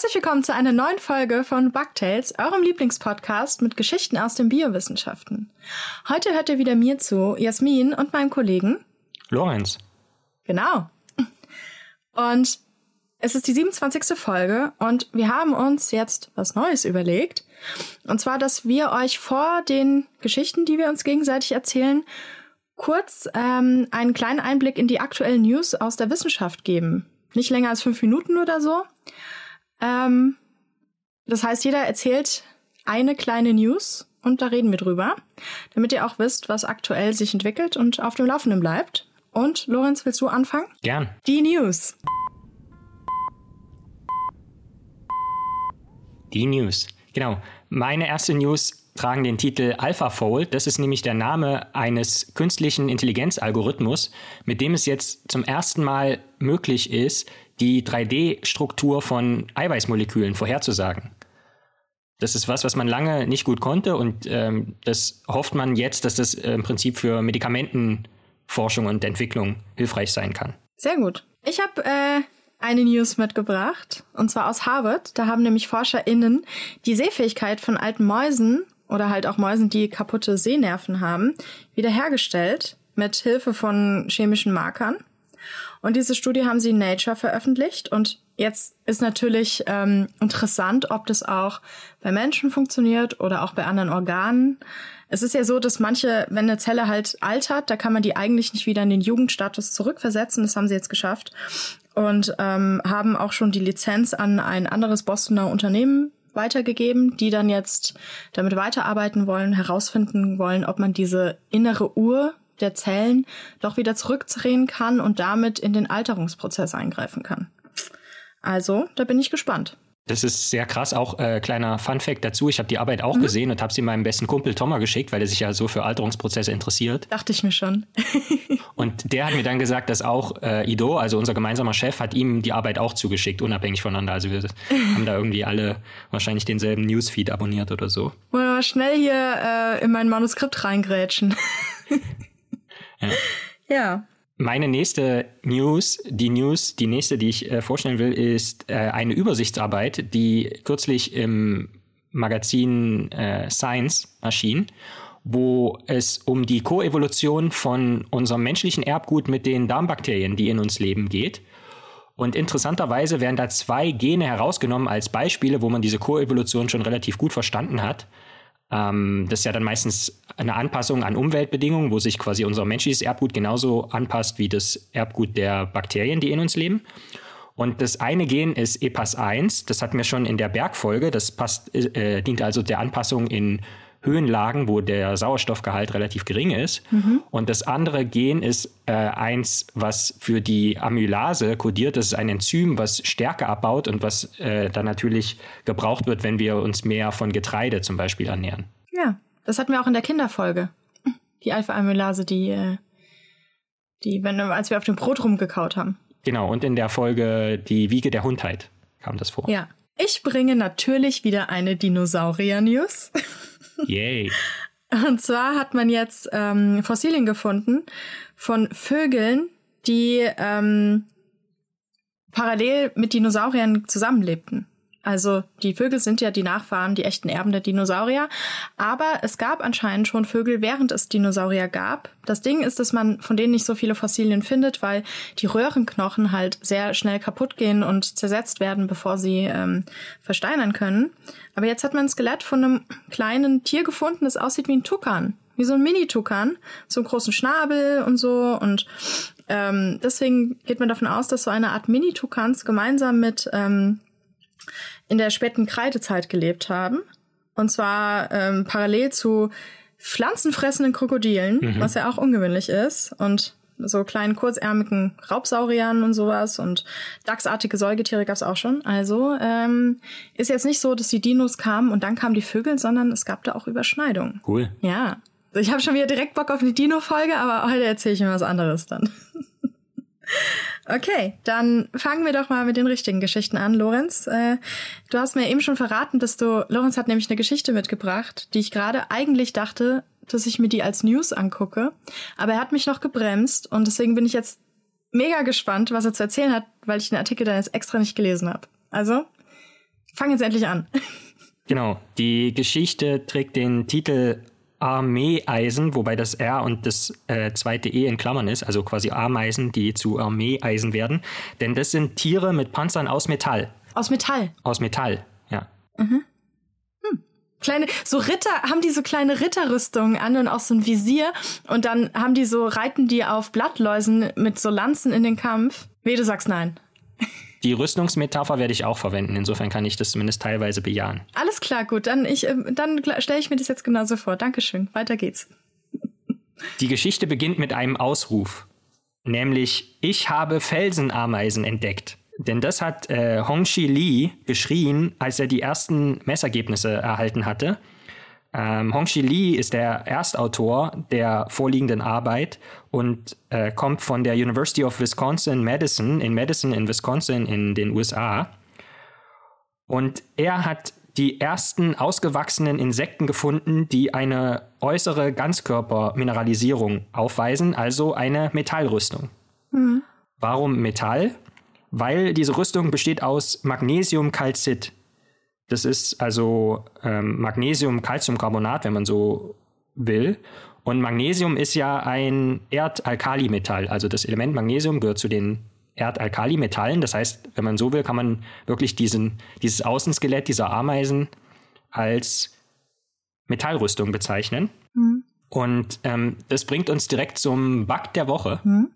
Herzlich willkommen zu einer neuen Folge von Bugtails, eurem Lieblingspodcast mit Geschichten aus den Biowissenschaften. Heute hört ihr wieder mir zu, Jasmin und meinem Kollegen Lorenz. Genau. Und es ist die 27. Folge und wir haben uns jetzt was Neues überlegt. Und zwar, dass wir euch vor den Geschichten, die wir uns gegenseitig erzählen, kurz ähm, einen kleinen Einblick in die aktuellen News aus der Wissenschaft geben. Nicht länger als fünf Minuten oder so. Ähm, das heißt, jeder erzählt eine kleine News und da reden wir drüber, damit ihr auch wisst, was aktuell sich entwickelt und auf dem Laufenden bleibt. Und Lorenz, willst du anfangen? Gern. Die News. Die News. Genau. Meine erste News tragen den Titel AlphaFold. Das ist nämlich der Name eines künstlichen Intelligenzalgorithmus, mit dem es jetzt zum ersten Mal möglich ist, die 3D-Struktur von Eiweißmolekülen vorherzusagen. Das ist was, was man lange nicht gut konnte und ähm, das hofft man jetzt, dass das im Prinzip für Medikamentenforschung und Entwicklung hilfreich sein kann. Sehr gut. Ich habe äh, eine News mitgebracht und zwar aus Harvard. Da haben nämlich ForscherInnen die Sehfähigkeit von alten Mäusen oder halt auch Mäusen, die kaputte Sehnerven haben, wiederhergestellt mit Hilfe von chemischen Markern. Und diese Studie haben sie in Nature veröffentlicht. Und jetzt ist natürlich ähm, interessant, ob das auch bei Menschen funktioniert oder auch bei anderen Organen. Es ist ja so, dass manche, wenn eine Zelle halt altert, da kann man die eigentlich nicht wieder in den Jugendstatus zurückversetzen. Das haben sie jetzt geschafft. Und ähm, haben auch schon die Lizenz an ein anderes Bostoner Unternehmen weitergegeben, die dann jetzt damit weiterarbeiten wollen, herausfinden wollen, ob man diese innere Uhr der Zellen doch wieder zurückdrehen kann und damit in den Alterungsprozess eingreifen kann. Also, da bin ich gespannt. Das ist sehr krass. Auch äh, kleiner Fun-Fact dazu: Ich habe die Arbeit auch mhm. gesehen und habe sie meinem besten Kumpel Thomas geschickt, weil er sich ja so für Alterungsprozesse interessiert. Dachte ich mir schon. und der hat mir dann gesagt, dass auch äh, Ido, also unser gemeinsamer Chef, hat ihm die Arbeit auch zugeschickt, unabhängig voneinander. Also wir haben da irgendwie alle wahrscheinlich denselben Newsfeed abonniert oder so. Wollen wir mal schnell hier äh, in mein Manuskript reingrätschen. Ja. ja. Meine nächste News, die News, die nächste, die ich äh, vorstellen will, ist äh, eine Übersichtsarbeit, die kürzlich im Magazin äh, Science erschien, wo es um die Koevolution von unserem menschlichen Erbgut mit den Darmbakterien, die in uns leben, geht. Und interessanterweise werden da zwei Gene herausgenommen als Beispiele, wo man diese Koevolution schon relativ gut verstanden hat. Ähm, das ist ja dann meistens eine Anpassung an Umweltbedingungen, wo sich quasi unser menschliches Erbgut genauso anpasst wie das Erbgut der Bakterien, die in uns leben. Und das eine Gen ist EPAS1, das hatten wir schon in der Bergfolge, das passt, äh, dient also der Anpassung in Höhenlagen, wo der Sauerstoffgehalt relativ gering ist. Mhm. Und das andere Gen ist äh, eins, was für die Amylase kodiert. Das ist ein Enzym, was Stärke abbaut und was äh, dann natürlich gebraucht wird, wenn wir uns mehr von Getreide zum Beispiel ernähren. Ja, das hatten wir auch in der Kinderfolge. Die Alpha-Amylase, die, äh, die, wenn, als wir auf dem Brot rumgekaut haben. Genau, und in der Folge Die Wiege der Hundheit kam das vor. Ja. Ich bringe natürlich wieder eine Dinosaurier-News. Yay. Und zwar hat man jetzt ähm, Fossilien gefunden von Vögeln, die ähm, parallel mit Dinosauriern zusammenlebten. Also die Vögel sind ja die Nachfahren, die echten Erben der Dinosaurier. Aber es gab anscheinend schon Vögel, während es Dinosaurier gab. Das Ding ist, dass man von denen nicht so viele Fossilien findet, weil die Röhrenknochen halt sehr schnell kaputt gehen und zersetzt werden, bevor sie ähm, versteinern können. Aber jetzt hat man ein Skelett von einem kleinen Tier gefunden, das aussieht wie ein Tukan. Wie so ein Mini-Tukan. So einen großen Schnabel und so. Und ähm, deswegen geht man davon aus, dass so eine Art Mini-Tukans gemeinsam mit ähm, in der späten Kreidezeit gelebt haben. Und zwar ähm, parallel zu pflanzenfressenden Krokodilen, mhm. was ja auch ungewöhnlich ist. Und so kleinen kurzärmigen Raubsauriern und sowas und dachsartige Säugetiere gab's auch schon. Also ähm, ist jetzt nicht so, dass die Dinos kamen und dann kamen die Vögel, sondern es gab da auch Überschneidungen. Cool. Ja. Ich habe schon wieder direkt Bock auf eine Dino-Folge, aber heute erzähle ich mir was anderes dann. Okay, dann fangen wir doch mal mit den richtigen Geschichten an, Lorenz. Äh, du hast mir eben schon verraten, dass du, Lorenz hat nämlich eine Geschichte mitgebracht, die ich gerade eigentlich dachte, dass ich mir die als News angucke. Aber er hat mich noch gebremst und deswegen bin ich jetzt mega gespannt, was er zu erzählen hat, weil ich den Artikel dann jetzt extra nicht gelesen habe. Also, Fang jetzt endlich an. Genau. Die Geschichte trägt den Titel Armeeeisen, wobei das R und das äh, zweite E in Klammern ist, also quasi Ameisen, die zu Armeeeisen werden. Denn das sind Tiere mit Panzern aus Metall. Aus Metall. Aus Metall, ja. Mhm. Hm. Kleine, so Ritter, haben die so kleine Ritterrüstungen an und auch so ein Visier und dann haben die so, reiten die auf Blattläusen mit so Lanzen in den Kampf. Weh, du sagst nein. Die Rüstungsmetapher werde ich auch verwenden. Insofern kann ich das zumindest teilweise bejahen. Alles klar, gut. Dann, ich, äh, dann stelle ich mir das jetzt genauso vor. Dankeschön. Weiter geht's. Die Geschichte beginnt mit einem Ausruf. Nämlich, ich habe Felsenameisen entdeckt. Denn das hat äh, Hongxi Li geschrien, als er die ersten Messergebnisse erhalten hatte. Ähm, Hongxi Li ist der Erstautor der vorliegenden Arbeit und äh, kommt von der University of Wisconsin Madison in Madison in Wisconsin in den USA. Und er hat die ersten ausgewachsenen Insekten gefunden, die eine äußere Ganzkörpermineralisierung aufweisen, also eine Metallrüstung. Mhm. Warum Metall? Weil diese Rüstung besteht aus Magnesiumcalcit. Das ist also ähm, Magnesium-Calciumcarbonat, wenn man so will. Und Magnesium ist ja ein Erdalkalimetall. Also das Element Magnesium gehört zu den Erdalkalimetallen. Das heißt, wenn man so will, kann man wirklich diesen, dieses Außenskelett dieser Ameisen als Metallrüstung bezeichnen. Mhm. Und ähm, das bringt uns direkt zum Bug der Woche. Mhm.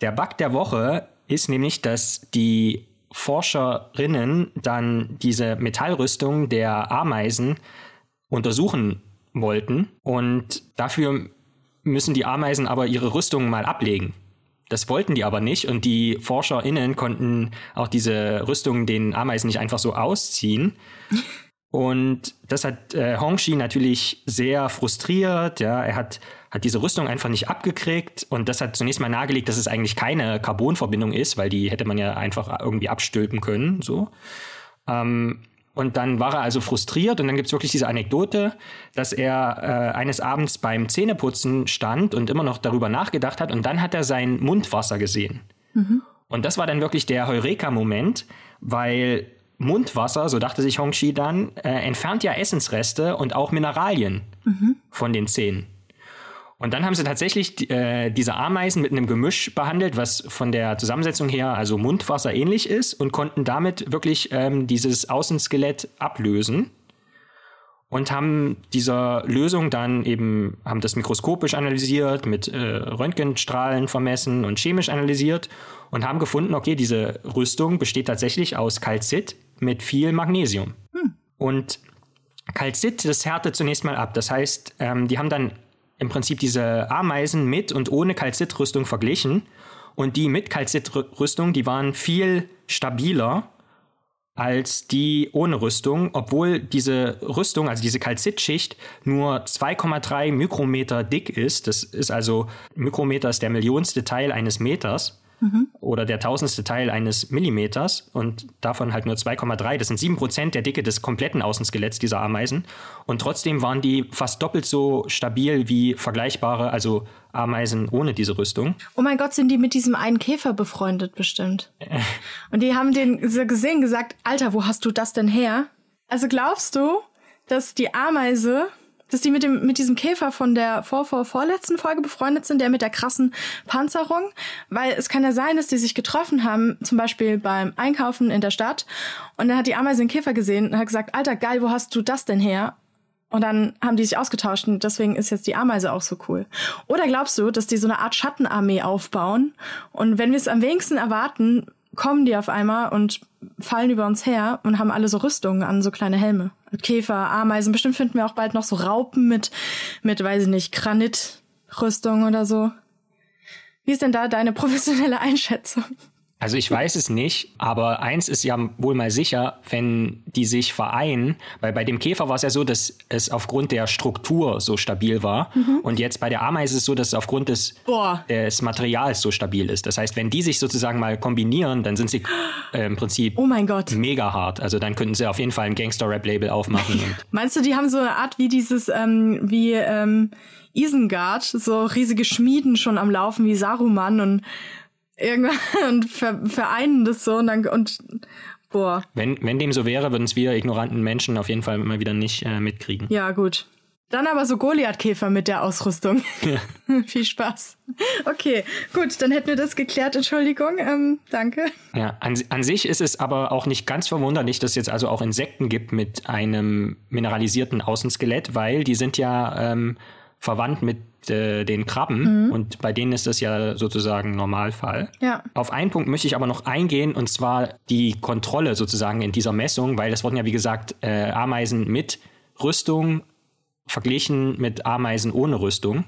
Der Bug der Woche ist nämlich, dass die Forscherinnen dann diese Metallrüstung der Ameisen untersuchen wollten und dafür müssen die Ameisen aber ihre Rüstungen mal ablegen. Das wollten die aber nicht und die ForscherInnen konnten auch diese Rüstungen den Ameisen nicht einfach so ausziehen. Und das hat äh, Hongxi natürlich sehr frustriert. Ja, er hat, hat diese Rüstung einfach nicht abgekriegt und das hat zunächst mal nahegelegt, dass es eigentlich keine Carbonverbindung ist, weil die hätte man ja einfach irgendwie abstülpen können. So. Ähm, und dann war er also frustriert und dann gibt es wirklich diese Anekdote, dass er äh, eines Abends beim Zähneputzen stand und immer noch darüber nachgedacht hat und dann hat er sein Mundwasser gesehen. Mhm. Und das war dann wirklich der Heureka-Moment, weil Mundwasser, so dachte sich Hongxi dann, äh, entfernt ja Essensreste und auch Mineralien mhm. von den Zähnen. Und dann haben sie tatsächlich äh, diese Ameisen mit einem Gemisch behandelt, was von der Zusammensetzung her also Mundwasser ähnlich ist und konnten damit wirklich ähm, dieses Außenskelett ablösen und haben dieser Lösung dann eben, haben das mikroskopisch analysiert, mit äh, Röntgenstrahlen vermessen und chemisch analysiert und haben gefunden, okay, diese Rüstung besteht tatsächlich aus Calcit mit viel Magnesium. Hm. Und Calcit, das härtet zunächst mal ab. Das heißt, ähm, die haben dann im Prinzip diese Ameisen mit und ohne Calcitrüstung verglichen. Und die mit Calcitrüstung, die waren viel stabiler als die ohne Rüstung, obwohl diese Rüstung, also diese Kalzitschicht, nur 2,3 Mikrometer dick ist. Das ist also, Mikrometer ist der millionste Teil eines Meters mhm. oder der tausendste Teil eines Millimeters und davon halt nur 2,3. Das sind sieben Prozent der Dicke des kompletten Außenskeletts dieser Ameisen. Und trotzdem waren die fast doppelt so stabil wie vergleichbare, also Ameisen ohne diese Rüstung. Oh mein Gott, sind die mit diesem einen Käfer befreundet bestimmt. und die haben den so gesehen gesagt, Alter, wo hast du das denn her? Also glaubst du, dass die Ameise dass die mit dem mit diesem Käfer von der vor, vor vorletzten Folge befreundet sind, der mit der krassen Panzerung, weil es kann ja sein, dass die sich getroffen haben, zum Beispiel beim Einkaufen in der Stadt, und dann hat die Ameise den Käfer gesehen und hat gesagt, Alter, geil, wo hast du das denn her? Und dann haben die sich ausgetauscht und deswegen ist jetzt die Ameise auch so cool. Oder glaubst du, dass die so eine Art Schattenarmee aufbauen und wenn wir es am wenigsten erwarten, kommen die auf einmal und fallen über uns her und haben alle so Rüstungen an, so kleine Helme. Käfer, Ameisen. Bestimmt finden wir auch bald noch so Raupen mit, mit, weiß ich nicht, Granitrüstung oder so. Wie ist denn da deine professionelle Einschätzung? Also ich weiß es nicht, aber eins ist ja wohl mal sicher, wenn die sich vereinen, weil bei dem Käfer war es ja so, dass es aufgrund der Struktur so stabil war mhm. und jetzt bei der Ameise ist es so, dass es aufgrund des, des Materials so stabil ist. Das heißt, wenn die sich sozusagen mal kombinieren, dann sind sie äh, im Prinzip oh mein Gott. mega hart. Also dann könnten sie auf jeden Fall ein Gangster-Rap-Label aufmachen. Meinst du, die haben so eine Art wie dieses, ähm, wie ähm, Isengard, so riesige Schmieden schon am Laufen wie Saruman und irgendwann und ver vereinen das so und dann und Boah. Wenn, wenn dem so wäre, würden es wir ignoranten Menschen auf jeden Fall immer wieder nicht äh, mitkriegen. Ja, gut. Dann aber so Goliath-Käfer mit der Ausrüstung. Ja. Viel Spaß. Okay, gut, dann hätten wir das geklärt. Entschuldigung, ähm, danke. Ja, an, an sich ist es aber auch nicht ganz verwunderlich, dass es jetzt also auch Insekten gibt mit einem mineralisierten Außenskelett, weil die sind ja ähm, verwandt mit äh, den Krabben mhm. und bei denen ist das ja sozusagen Normalfall. Ja. Auf einen Punkt möchte ich aber noch eingehen und zwar die Kontrolle sozusagen in dieser Messung, weil es wurden ja wie gesagt äh, Ameisen mit Rüstung verglichen mit Ameisen ohne Rüstung.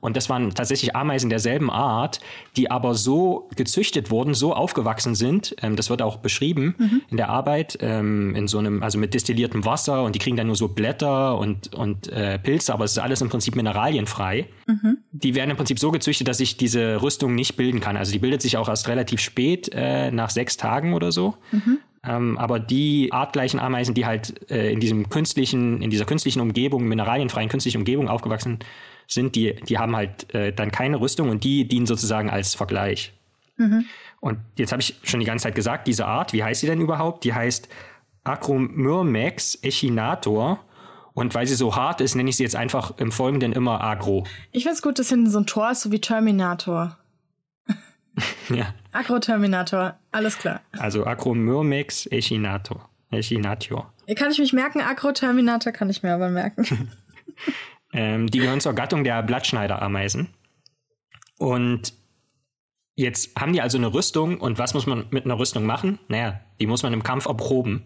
Und das waren tatsächlich Ameisen derselben Art, die aber so gezüchtet wurden, so aufgewachsen sind. Ähm, das wird auch beschrieben mhm. in der Arbeit, ähm, in so einem, also mit destilliertem Wasser und die kriegen dann nur so Blätter und, und äh, Pilze, aber es ist alles im Prinzip mineralienfrei. Mhm. Die werden im Prinzip so gezüchtet, dass sich diese Rüstung nicht bilden kann. Also die bildet sich auch erst relativ spät, äh, nach sechs Tagen oder so. Mhm. Ähm, aber die artgleichen Ameisen, die halt äh, in diesem künstlichen, in dieser künstlichen Umgebung, mineralienfreien künstlichen Umgebung aufgewachsen sind, die, die haben halt äh, dann keine Rüstung und die dienen sozusagen als Vergleich. Mhm. Und jetzt habe ich schon die ganze Zeit gesagt, diese Art, wie heißt sie denn überhaupt? Die heißt Acromyrmex echinator. Und weil sie so hart ist, nenne ich sie jetzt einfach im Folgenden immer Agro. Ich finde es gut, dass hinten so ein Tor ist, so wie Terminator. ja. Agro-Terminator, alles klar. Also Acromyrmex echinator. Echinatior. Kann ich mich merken? Agro-Terminator kann ich mir aber merken. ähm, die gehören zur Gattung der Blattschneiderameisen. Und jetzt haben die also eine Rüstung. Und was muss man mit einer Rüstung machen? Naja, die muss man im Kampf erproben.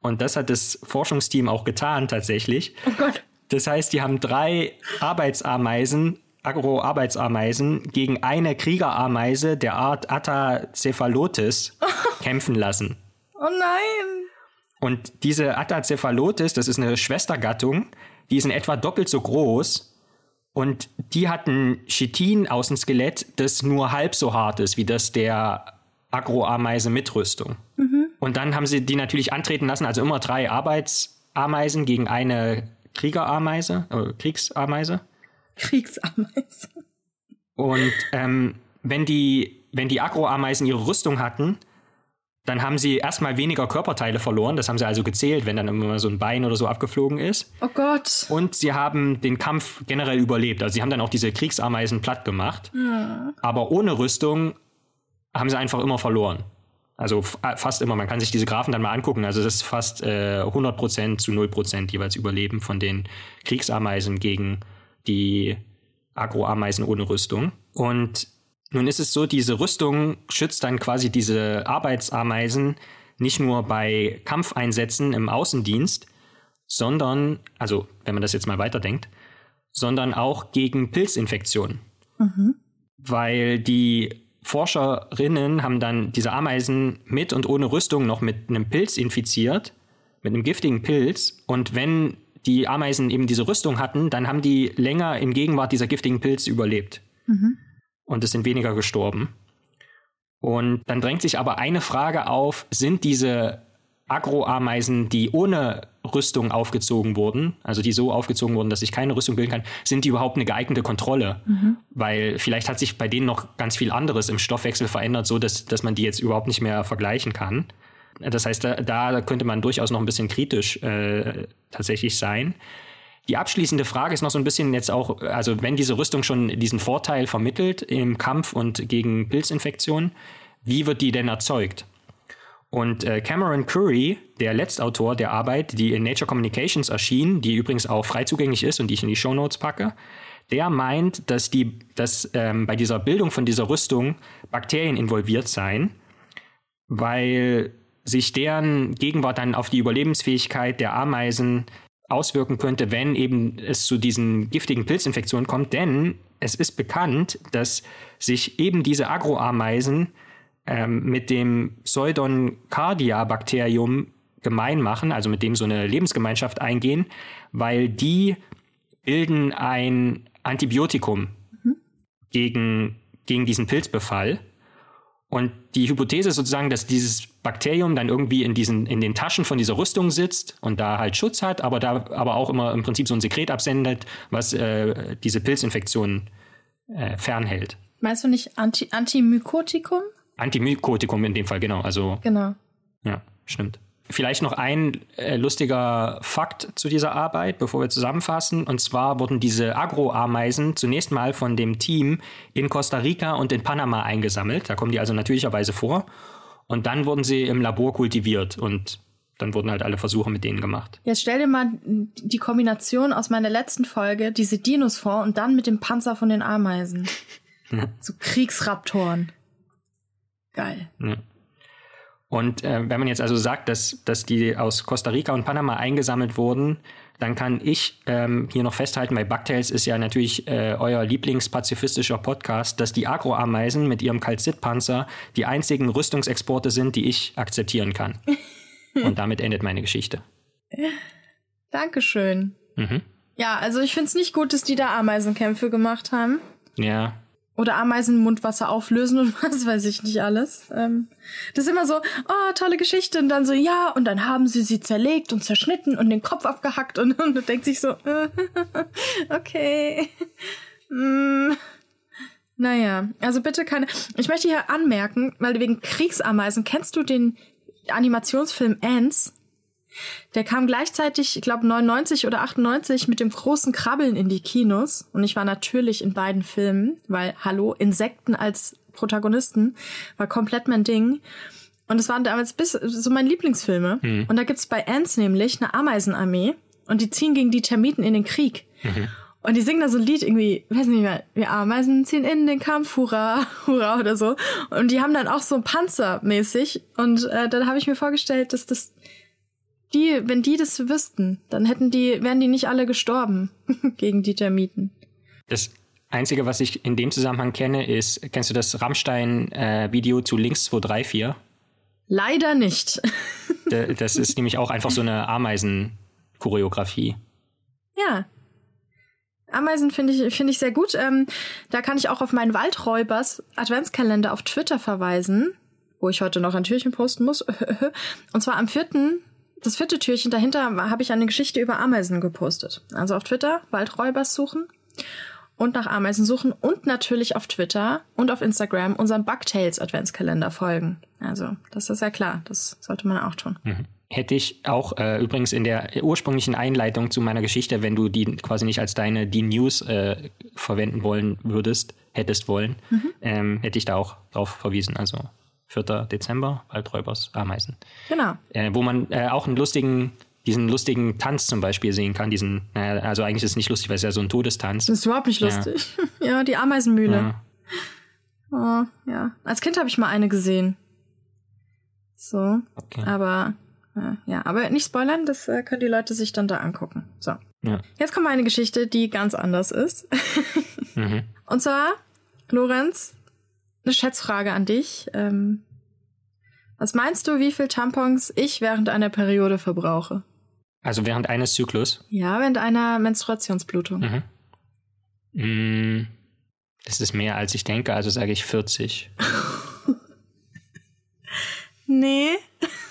Und das hat das Forschungsteam auch getan tatsächlich. Oh Gott. Das heißt, die haben drei Arbeitsameisen Agro-Arbeitsameisen gegen eine Kriegerameise der Art Atacephalotis kämpfen lassen. Oh nein! Und diese Atacephalotis, das ist eine Schwestergattung, die ist in etwa doppelt so groß und die hat ein Chitin aus dem Skelett, das nur halb so hart ist wie das der Agroameise mit Rüstung. Mhm. Und dann haben sie die natürlich antreten lassen, also immer drei Arbeitsameisen gegen eine Kriegerameise, äh, Kriegsameise. Kriegsameisen. Und ähm, wenn die, wenn die Agroameisen ihre Rüstung hatten, dann haben sie erstmal weniger Körperteile verloren. Das haben sie also gezählt, wenn dann immer so ein Bein oder so abgeflogen ist. Oh Gott. Und sie haben den Kampf generell überlebt. Also sie haben dann auch diese Kriegsameisen platt gemacht. Ja. Aber ohne Rüstung haben sie einfach immer verloren. Also äh, fast immer. Man kann sich diese Graphen dann mal angucken. Also das ist fast äh, 100% zu 0% jeweils Überleben von den Kriegsameisen gegen die Agroameisen ohne Rüstung. Und nun ist es so, diese Rüstung schützt dann quasi diese Arbeitsameisen nicht nur bei Kampfeinsätzen im Außendienst, sondern, also wenn man das jetzt mal weiterdenkt, sondern auch gegen Pilzinfektionen. Mhm. Weil die Forscherinnen haben dann diese Ameisen mit und ohne Rüstung noch mit einem Pilz infiziert, mit einem giftigen Pilz. Und wenn die Ameisen eben diese Rüstung hatten, dann haben die länger in Gegenwart dieser giftigen Pilze überlebt. Mhm. Und es sind weniger gestorben. Und dann drängt sich aber eine Frage auf, sind diese Agroameisen, die ohne Rüstung aufgezogen wurden, also die so aufgezogen wurden, dass ich keine Rüstung bilden kann, sind die überhaupt eine geeignete Kontrolle? Mhm. Weil vielleicht hat sich bei denen noch ganz viel anderes im Stoffwechsel verändert, so dass, dass man die jetzt überhaupt nicht mehr vergleichen kann. Das heißt, da, da könnte man durchaus noch ein bisschen kritisch äh, tatsächlich sein. Die abschließende Frage ist noch so ein bisschen jetzt auch, also wenn diese Rüstung schon diesen Vorteil vermittelt im Kampf und gegen Pilzinfektionen, wie wird die denn erzeugt? Und äh, Cameron Curry, der Letztautor der Arbeit, die in Nature Communications erschien, die übrigens auch frei zugänglich ist und die ich in die Show Notes packe, der meint, dass, die, dass ähm, bei dieser Bildung von dieser Rüstung Bakterien involviert seien, weil sich deren Gegenwart dann auf die Überlebensfähigkeit der Ameisen auswirken könnte, wenn eben es zu diesen giftigen Pilzinfektionen kommt. Denn es ist bekannt, dass sich eben diese Agroameisen ähm, mit dem Pseudon Cardia-Bakterium gemein machen, also mit dem so eine Lebensgemeinschaft eingehen, weil die bilden ein Antibiotikum mhm. gegen, gegen diesen Pilzbefall. Und die Hypothese ist sozusagen, dass dieses Bakterium dann irgendwie in diesen, in den Taschen von dieser Rüstung sitzt und da halt Schutz hat, aber da aber auch immer im Prinzip so ein Sekret absendet, was äh, diese Pilzinfektionen äh, fernhält. Meinst du nicht Anti Antimykotikum? Antimykotikum in dem Fall, genau. Also, genau. Ja. stimmt. Vielleicht noch ein äh, lustiger Fakt zu dieser Arbeit, bevor wir zusammenfassen. Und zwar wurden diese Agroameisen zunächst mal von dem Team in Costa Rica und in Panama eingesammelt. Da kommen die also natürlicherweise vor. Und dann wurden sie im Labor kultiviert und dann wurden halt alle Versuche mit denen gemacht. Jetzt stell dir mal die Kombination aus meiner letzten Folge, diese Dinos vor und dann mit dem Panzer von den Ameisen. so Kriegsraptoren. Geil. Ja. Und äh, wenn man jetzt also sagt, dass, dass die aus Costa Rica und Panama eingesammelt wurden, dann kann ich ähm, hier noch festhalten, weil Bugtails ist ja natürlich äh, euer lieblingspazifistischer Podcast, dass die Agroameisen mit ihrem Kalzitpanzer die einzigen Rüstungsexporte sind, die ich akzeptieren kann. und damit endet meine Geschichte. Dankeschön. Mhm. Ja, also ich finde es nicht gut, dass die da Ameisenkämpfe gemacht haben. Ja, oder Ameisen Mundwasser auflösen und was weiß ich nicht alles. Ähm, das ist immer so, oh, tolle Geschichte. Und dann so, ja, und dann haben sie sie zerlegt und zerschnitten und den Kopf abgehackt und, und du denkst sich so, äh, okay. mm. Naja, also bitte keine. Ich möchte hier anmerken, weil wegen Kriegsameisen, kennst du den Animationsfilm Ants? Der kam gleichzeitig, ich glaube 99 oder 98 mit dem großen Krabbeln in die Kinos und ich war natürlich in beiden Filmen, weil hallo, Insekten als Protagonisten war komplett mein Ding. Und es waren damals bis so meine Lieblingsfilme. Mhm. Und da gibt's bei Ants nämlich eine Ameisenarmee und die ziehen gegen die Termiten in den Krieg. Mhm. Und die singen da so ein Lied irgendwie, weiß nicht mehr, wir Ameisen ziehen in den Kampf, hurra, hurra oder so. Und die haben dann auch so Panzer mäßig. Und äh, dann habe ich mir vorgestellt, dass das die, wenn die das wüssten, dann hätten die, wären die nicht alle gestorben gegen die Termiten. Das Einzige, was ich in dem Zusammenhang kenne, ist, kennst du das Rammstein-Video äh, zu Links 234? Leider nicht. das ist nämlich auch einfach so eine Ameisen-Choreografie. Ja. Ameisen finde ich, finde ich sehr gut. Ähm, da kann ich auch auf meinen Waldräubers Adventskalender auf Twitter verweisen, wo ich heute noch ein Türchen posten muss. Und zwar am 4 das vierte Türchen dahinter habe ich eine Geschichte über Ameisen gepostet. Also auf Twitter, Waldräubers suchen und nach Ameisen suchen und natürlich auf Twitter und auf Instagram unserem Bugtails Adventskalender folgen. Also, das ist ja klar, das sollte man auch tun. Mhm. Hätte ich auch äh, übrigens in der ursprünglichen Einleitung zu meiner Geschichte, wenn du die quasi nicht als deine die News äh, verwenden wollen würdest, hättest wollen, mhm. ähm, hätte ich da auch drauf verwiesen. Also 4. Dezember, Waldräubers, Ameisen. Genau. Äh, wo man äh, auch einen lustigen, diesen lustigen Tanz zum Beispiel sehen kann. Diesen, äh, also eigentlich ist es nicht lustig, weil es ja so ein Todestanz. Das ist überhaupt nicht lustig. Ja, ja die Ameisenmühle. Ja. Oh, ja. Als Kind habe ich mal eine gesehen. So. Okay. Aber äh, ja, aber nicht spoilern, das äh, können die Leute sich dann da angucken. So. Ja. Jetzt kommt eine Geschichte, die ganz anders ist. mhm. Und zwar, Lorenz, eine Schätzfrage an dich. Ähm, was meinst du, wie viel Tampons ich während einer Periode verbrauche? Also während eines Zyklus? Ja, während einer Menstruationsblutung. Mhm. Mm, das ist mehr als ich denke, also sage ich 40. nee.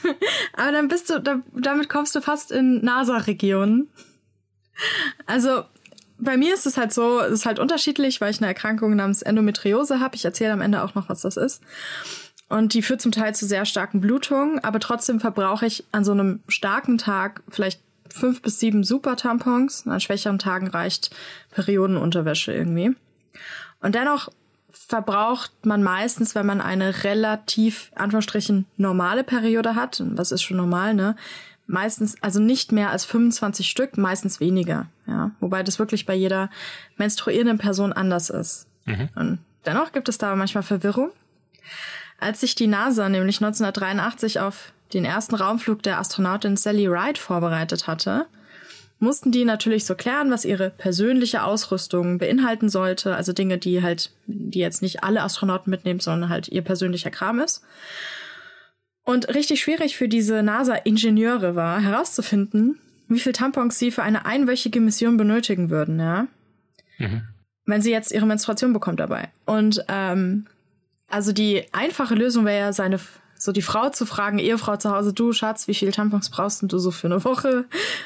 Aber dann bist du, da, damit kommst du fast in NASA-Regionen. Also bei mir ist es halt so, es ist halt unterschiedlich, weil ich eine Erkrankung namens Endometriose habe. Ich erzähle am Ende auch noch, was das ist. Und die führt zum Teil zu sehr starken Blutungen, aber trotzdem verbrauche ich an so einem starken Tag vielleicht fünf bis sieben Super-Tampons. An schwächeren Tagen reicht Periodenunterwäsche irgendwie. Und dennoch verbraucht man meistens, wenn man eine relativ, Anführungsstrichen, normale Periode hat, was ist schon normal, ne? Meistens, also nicht mehr als 25 Stück, meistens weniger. Ja, wobei das wirklich bei jeder menstruierenden Person anders ist. Mhm. Und dennoch gibt es da manchmal Verwirrung. Als sich die NASA nämlich 1983 auf den ersten Raumflug der Astronautin Sally Ride vorbereitet hatte, mussten die natürlich so klären, was ihre persönliche Ausrüstung beinhalten sollte, also Dinge, die halt, die jetzt nicht alle Astronauten mitnehmen, sondern halt ihr persönlicher Kram ist. Und richtig schwierig für diese NASA-Ingenieure war, herauszufinden, wie viel Tampons sie für eine einwöchige Mission benötigen würden, ja. Mhm. Wenn sie jetzt ihre Menstruation bekommt dabei. Und ähm, also die einfache Lösung wäre ja, seine so die Frau zu fragen, Ehefrau zu Hause, du Schatz, wie viel Tampons brauchst du so für eine Woche,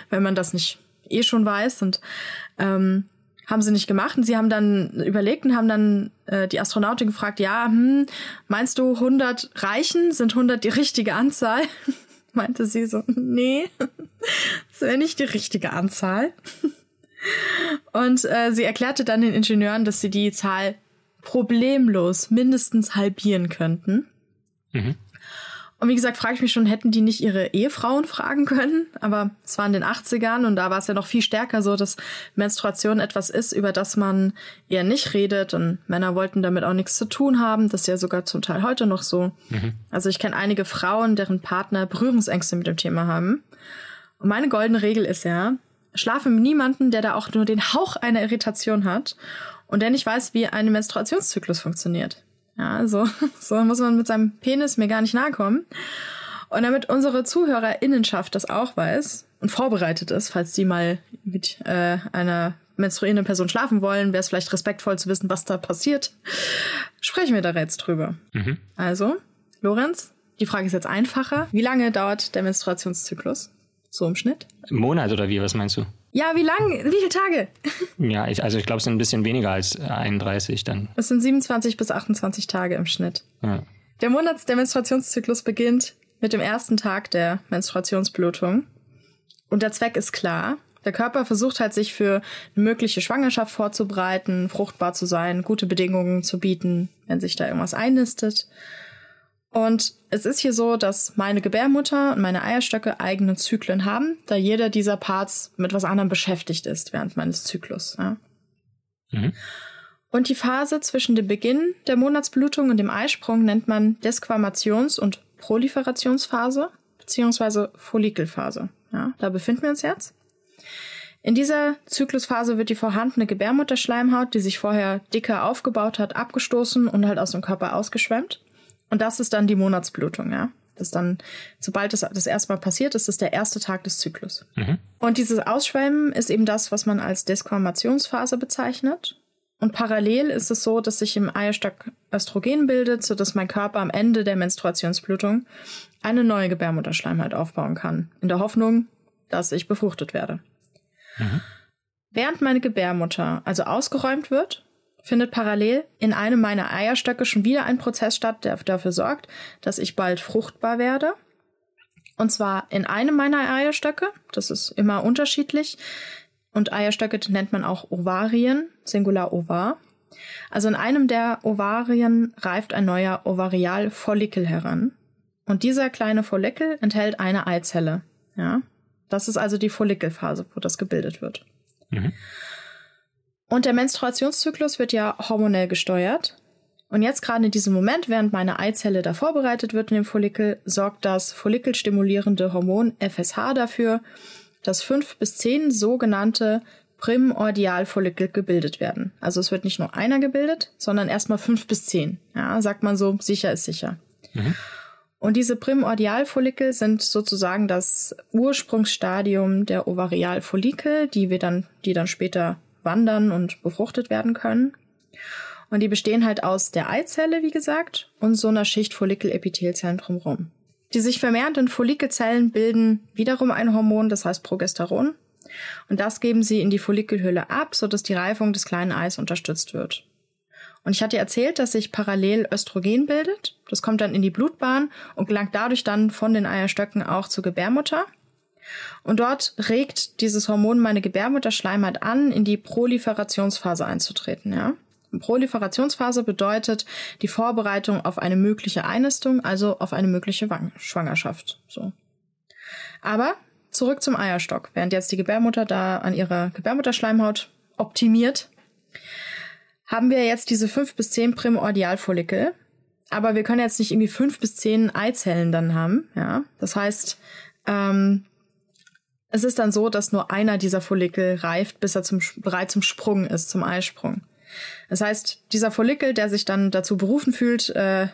wenn man das nicht eh schon weiß. Und ähm, haben sie nicht gemacht. Und sie haben dann überlegt und haben dann äh, die Astronautin gefragt, ja, hm, meinst du 100 reichen? Sind 100 die richtige Anzahl? meinte sie so, nee, das wäre nicht die richtige Anzahl. Und äh, sie erklärte dann den Ingenieuren, dass sie die Zahl problemlos mindestens halbieren könnten. Mhm. Und wie gesagt, frage ich mich schon, hätten die nicht ihre Ehefrauen fragen können? Aber es war in den 80ern und da war es ja noch viel stärker so, dass Menstruation etwas ist, über das man eher nicht redet und Männer wollten damit auch nichts zu tun haben. Das ist ja sogar zum Teil heute noch so. Mhm. Also ich kenne einige Frauen, deren Partner Berührungsängste mit dem Thema haben. Und meine goldene Regel ist ja, schlafe mit niemanden, der da auch nur den Hauch einer Irritation hat und der nicht weiß, wie ein Menstruationszyklus funktioniert. Ja, so, so muss man mit seinem Penis mir gar nicht nahe kommen. Und damit unsere Zuhörerinnenschaft das auch weiß und vorbereitet ist, falls die mal mit äh, einer menstruierenden Person schlafen wollen, wäre es vielleicht respektvoll zu wissen, was da passiert. Sprechen wir da jetzt drüber. Mhm. Also, Lorenz, die Frage ist jetzt einfacher. Wie lange dauert der Menstruationszyklus? So im Schnitt? Im Monat oder wie? Was meinst du? Ja, wie lang? Wie viele Tage? ja, ich, also ich glaube, es sind ein bisschen weniger als 31 dann. Es sind 27 bis 28 Tage im Schnitt. Ja. Der Monats der Menstruationszyklus beginnt mit dem ersten Tag der Menstruationsblutung. Und der Zweck ist klar. Der Körper versucht halt, sich für eine mögliche Schwangerschaft vorzubereiten, fruchtbar zu sein, gute Bedingungen zu bieten, wenn sich da irgendwas einnistet. Und es ist hier so, dass meine Gebärmutter und meine Eierstöcke eigene Zyklen haben, da jeder dieser Parts mit was anderem beschäftigt ist während meines Zyklus. Ja. Mhm. Und die Phase zwischen dem Beginn der Monatsblutung und dem Eisprung nennt man Desquamations- und Proliferationsphase beziehungsweise Follikelphase. Ja, da befinden wir uns jetzt. In dieser Zyklusphase wird die vorhandene Gebärmutterschleimhaut, die sich vorher dicker aufgebaut hat, abgestoßen und halt aus dem Körper ausgeschwemmt. Und das ist dann die Monatsblutung, ja. Das dann, sobald das das erste Mal passiert, ist das der erste Tag des Zyklus. Mhm. Und dieses Ausschwemmen ist eben das, was man als Desquamationsphase bezeichnet. Und parallel ist es so, dass sich im Eierstock Östrogen bildet, sodass mein Körper am Ende der Menstruationsblutung eine neue Gebärmutterschleimhaut aufbauen kann, in der Hoffnung, dass ich befruchtet werde. Mhm. Während meine Gebärmutter also ausgeräumt wird, findet parallel in einem meiner Eierstöcke schon wieder ein Prozess statt, der dafür sorgt, dass ich bald fruchtbar werde. Und zwar in einem meiner Eierstöcke. Das ist immer unterschiedlich. Und Eierstöcke nennt man auch Ovarien, Singular Ovar. Also in einem der Ovarien reift ein neuer Ovarialfollikel heran. Und dieser kleine Follikel enthält eine Eizelle. Ja, das ist also die Follikelphase, wo das gebildet wird. Mhm. Und der Menstruationszyklus wird ja hormonell gesteuert. Und jetzt gerade in diesem Moment, während meine Eizelle da vorbereitet wird in dem Follikel, sorgt das follikelstimulierende Hormon FSH dafür, dass fünf bis zehn sogenannte Primordialfollikel gebildet werden. Also es wird nicht nur einer gebildet, sondern erstmal fünf bis zehn. Ja, sagt man so, sicher ist sicher. Mhm. Und diese Primordialfollikel sind sozusagen das Ursprungsstadium der Ovarialfollikel, die wir dann, die dann später wandern und befruchtet werden können. Und die bestehen halt aus der Eizelle, wie gesagt, und so einer Schicht Follikelepithelzellen drumherum. Die sich vermehrenden Follikelzellen bilden wiederum ein Hormon, das heißt Progesteron. Und das geben sie in die Follikelhülle ab, sodass die Reifung des kleinen Eis unterstützt wird. Und ich hatte erzählt, dass sich parallel Östrogen bildet. Das kommt dann in die Blutbahn und gelangt dadurch dann von den Eierstöcken auch zur Gebärmutter. Und dort regt dieses Hormon meine Gebärmutterschleimhaut an, in die Proliferationsphase einzutreten, ja. Proliferationsphase bedeutet die Vorbereitung auf eine mögliche Einnistung, also auf eine mögliche Schwangerschaft, so. Aber zurück zum Eierstock. Während jetzt die Gebärmutter da an ihrer Gebärmutterschleimhaut optimiert, haben wir jetzt diese fünf bis zehn Primordialfollikel. Aber wir können jetzt nicht irgendwie fünf bis zehn Eizellen dann haben, ja. Das heißt, ähm, es ist dann so, dass nur einer dieser Follikel reift, bis er zum, bereit zum Sprung ist, zum Eisprung. Das heißt, dieser Follikel, der sich dann dazu berufen fühlt, äh,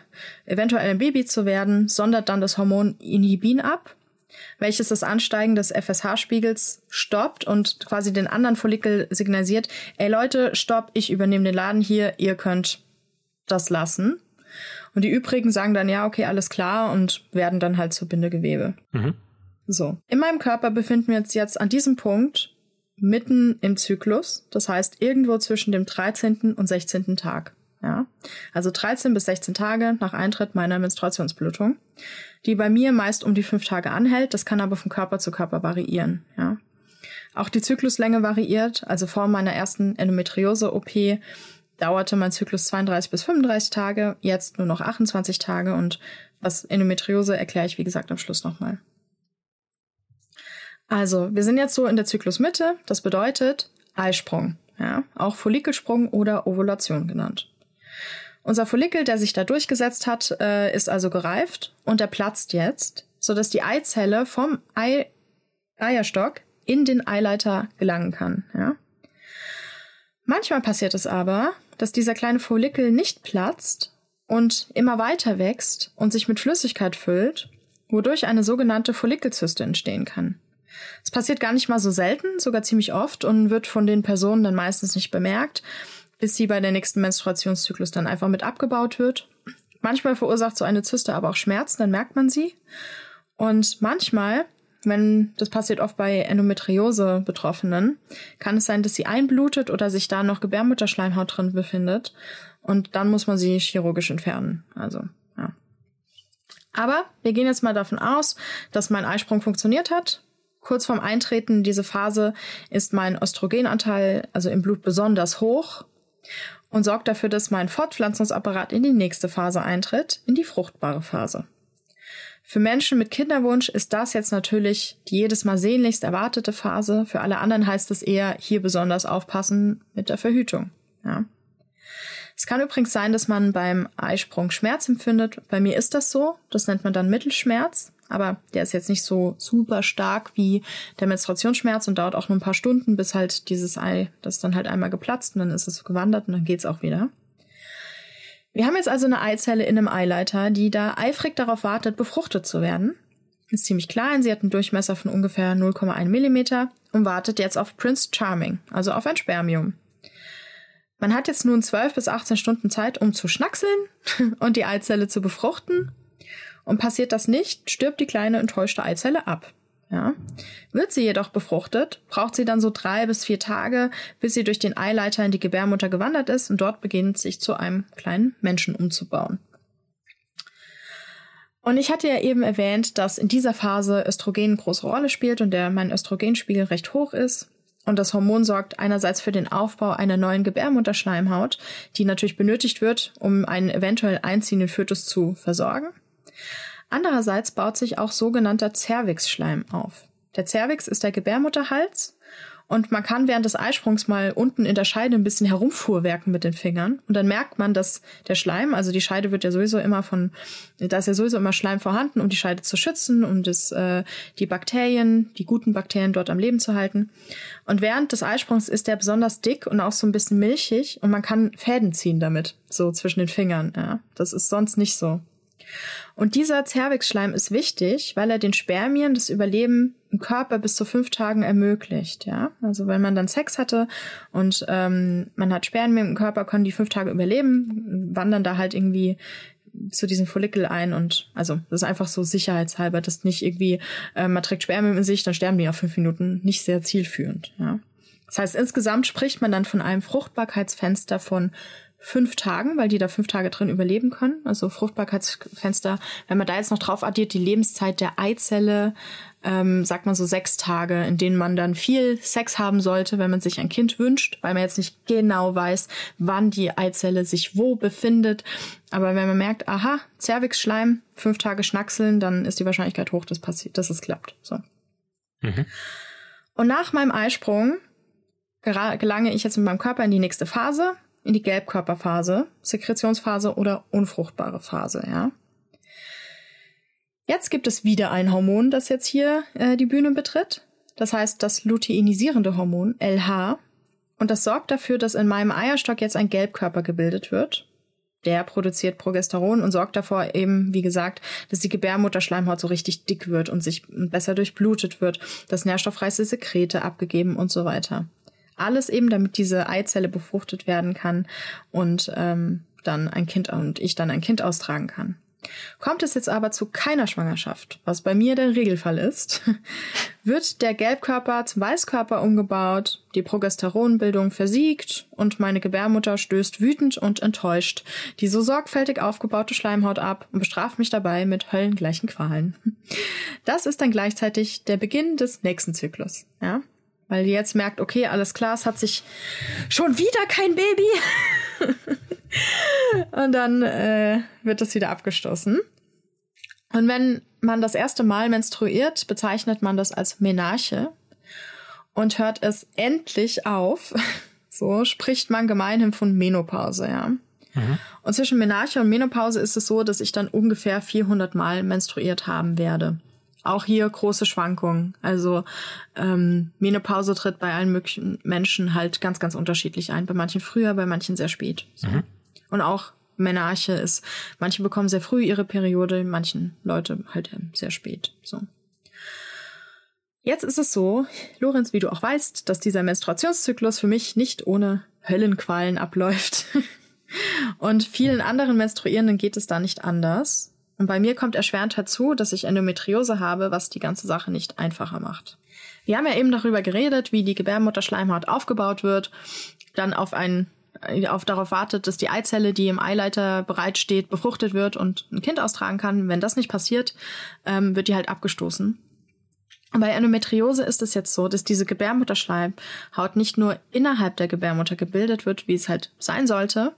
eventuell ein Baby zu werden, sondert dann das Hormon Inhibin ab, welches das Ansteigen des FSH-Spiegels stoppt und quasi den anderen Follikel signalisiert, ey Leute, stopp, ich übernehme den Laden hier, ihr könnt das lassen. Und die übrigen sagen dann, ja, okay, alles klar und werden dann halt zur Bindegewebe. Mhm. So. In meinem Körper befinden wir uns jetzt an diesem Punkt mitten im Zyklus. Das heißt, irgendwo zwischen dem 13. und 16. Tag. Ja? Also 13 bis 16 Tage nach Eintritt meiner Menstruationsblutung, die bei mir meist um die fünf Tage anhält. Das kann aber von Körper zu Körper variieren. Ja? Auch die Zykluslänge variiert. Also vor meiner ersten Endometriose-OP dauerte mein Zyklus 32 bis 35 Tage, jetzt nur noch 28 Tage und was Endometriose erkläre ich, wie gesagt, am Schluss nochmal. Also, wir sind jetzt so in der Zyklusmitte. Das bedeutet Eisprung, ja, auch Follikelsprung oder Ovulation genannt. Unser Follikel, der sich da durchgesetzt hat, äh, ist also gereift und er platzt jetzt, sodass die Eizelle vom Ei Eierstock in den Eileiter gelangen kann. Ja? Manchmal passiert es aber, dass dieser kleine Follikel nicht platzt und immer weiter wächst und sich mit Flüssigkeit füllt, wodurch eine sogenannte Follikelzyste entstehen kann. Es passiert gar nicht mal so selten, sogar ziemlich oft und wird von den Personen dann meistens nicht bemerkt, bis sie bei der nächsten Menstruationszyklus dann einfach mit abgebaut wird. Manchmal verursacht so eine Zyste aber auch Schmerzen, dann merkt man sie. Und manchmal wenn das passiert oft bei Endometriose-Betroffenen, kann es sein, dass sie einblutet oder sich da noch Gebärmutterschleimhaut drin befindet. Und dann muss man sie chirurgisch entfernen. Also. Aber wir gehen jetzt mal davon aus, dass mein Eisprung funktioniert hat. Kurz vorm Eintreten in diese Phase ist mein Östrogenanteil, also im Blut, besonders hoch und sorgt dafür, dass mein Fortpflanzungsapparat in die nächste Phase eintritt, in die fruchtbare Phase. Für Menschen mit Kinderwunsch ist das jetzt natürlich die jedes Mal sehnlichst erwartete Phase. Für alle anderen heißt es eher, hier besonders aufpassen mit der Verhütung. Ja. Es kann übrigens sein, dass man beim Eisprung Schmerz empfindet. Bei mir ist das so. Das nennt man dann Mittelschmerz. Aber der ist jetzt nicht so super stark wie der Menstruationsschmerz und dauert auch nur ein paar Stunden, bis halt dieses Ei, das dann halt einmal geplatzt und dann ist es gewandert und dann geht's auch wieder. Wir haben jetzt also eine Eizelle in einem Eileiter, die da eifrig darauf wartet, befruchtet zu werden. Ist ziemlich klein, sie hat einen Durchmesser von ungefähr 0,1 Millimeter und wartet jetzt auf Prince Charming, also auf ein Spermium. Man hat jetzt nun 12 bis 18 Stunden Zeit, um zu schnackseln und die Eizelle zu befruchten. Und passiert das nicht, stirbt die kleine enttäuschte Eizelle ab. Ja. Wird sie jedoch befruchtet, braucht sie dann so drei bis vier Tage, bis sie durch den Eileiter in die Gebärmutter gewandert ist und dort beginnt sich zu einem kleinen Menschen umzubauen. Und ich hatte ja eben erwähnt, dass in dieser Phase Östrogen eine große Rolle spielt und der mein Östrogenspiegel recht hoch ist. Und das Hormon sorgt einerseits für den Aufbau einer neuen Gebärmutterschleimhaut, die natürlich benötigt wird, um einen eventuell einziehenden Fötus zu versorgen. Andererseits baut sich auch sogenannter Cervixschleim auf. Der Cervix ist der Gebärmutterhals und man kann während des Eisprungs mal unten in der Scheide ein bisschen herumfuhrwerken mit den Fingern und dann merkt man, dass der Schleim, also die Scheide wird ja sowieso immer von, da ist ja sowieso immer Schleim vorhanden, um die Scheide zu schützen, um das, äh, die Bakterien, die guten Bakterien dort am Leben zu halten. Und während des Eisprungs ist der besonders dick und auch so ein bisschen milchig und man kann Fäden ziehen damit, so zwischen den Fingern. Ja, das ist sonst nicht so. Und dieser Zervixschleim ist wichtig, weil er den Spermien das Überleben im Körper bis zu fünf Tagen ermöglicht. Ja, also wenn man dann Sex hatte und ähm, man hat Spermien im Körper, können die fünf Tage überleben, wandern da halt irgendwie zu diesem Follikel ein und also das ist einfach so sicherheitshalber, dass nicht irgendwie äh, man trägt Spermien in sich, dann sterben die auf fünf Minuten, nicht sehr zielführend. Ja. Das heißt, insgesamt spricht man dann von einem Fruchtbarkeitsfenster von fünf Tagen, weil die da fünf Tage drin überleben können. Also Fruchtbarkeitsfenster, wenn man da jetzt noch drauf addiert, die Lebenszeit der Eizelle, ähm, sagt man so sechs Tage, in denen man dann viel Sex haben sollte, wenn man sich ein Kind wünscht, weil man jetzt nicht genau weiß, wann die Eizelle sich wo befindet. Aber wenn man merkt, aha, Zervixschleim, fünf Tage schnackseln, dann ist die Wahrscheinlichkeit hoch, dass, passiert, dass es klappt. So. Mhm. Und nach meinem Eisprung gelange ich jetzt mit meinem Körper in die nächste Phase in die Gelbkörperphase, Sekretionsphase oder unfruchtbare Phase, ja. Jetzt gibt es wieder ein Hormon, das jetzt hier äh, die Bühne betritt. Das heißt das luteinisierende Hormon, LH. Und das sorgt dafür, dass in meinem Eierstock jetzt ein Gelbkörper gebildet wird. Der produziert Progesteron und sorgt davor eben, wie gesagt, dass die Gebärmutterschleimhaut so richtig dick wird und sich besser durchblutet wird, dass nährstoffreiche Sekrete abgegeben und so weiter. Alles eben, damit diese Eizelle befruchtet werden kann und ähm, dann ein Kind und ich dann ein Kind austragen kann. Kommt es jetzt aber zu keiner Schwangerschaft, was bei mir der Regelfall ist, wird der Gelbkörper zum Weißkörper umgebaut, die Progesteronbildung versiegt und meine Gebärmutter stößt wütend und enttäuscht die so sorgfältig aufgebaute Schleimhaut ab und bestraft mich dabei mit höllengleichen Qualen. Das ist dann gleichzeitig der Beginn des nächsten Zyklus, ja? Weil die jetzt merkt, okay, alles klar, es hat sich schon wieder kein Baby. und dann äh, wird das wieder abgestoßen. Und wenn man das erste Mal menstruiert, bezeichnet man das als Menarche und hört es endlich auf. So spricht man gemeinhin von Menopause, ja. Mhm. Und zwischen Menarche und Menopause ist es so, dass ich dann ungefähr 400 Mal menstruiert haben werde. Auch hier große Schwankungen. Also ähm, Menopause tritt bei allen möglichen Menschen halt ganz, ganz unterschiedlich ein. Bei manchen früher, bei manchen sehr spät. So. Mhm. Und auch Menarche ist, manche bekommen sehr früh ihre Periode, manchen Leute halt sehr spät. So. Jetzt ist es so, Lorenz, wie du auch weißt, dass dieser Menstruationszyklus für mich nicht ohne Höllenqualen abläuft. Und vielen anderen Menstruierenden geht es da nicht anders. Und bei mir kommt erschwerend dazu, dass ich Endometriose habe, was die ganze Sache nicht einfacher macht. Wir haben ja eben darüber geredet, wie die Gebärmutterschleimhaut aufgebaut wird, dann auf ein auf darauf wartet, dass die Eizelle, die im Eileiter bereitsteht, befruchtet wird und ein Kind austragen kann. Wenn das nicht passiert, ähm, wird die halt abgestoßen. Bei Endometriose ist es jetzt so, dass diese Gebärmutterschleimhaut nicht nur innerhalb der Gebärmutter gebildet wird, wie es halt sein sollte,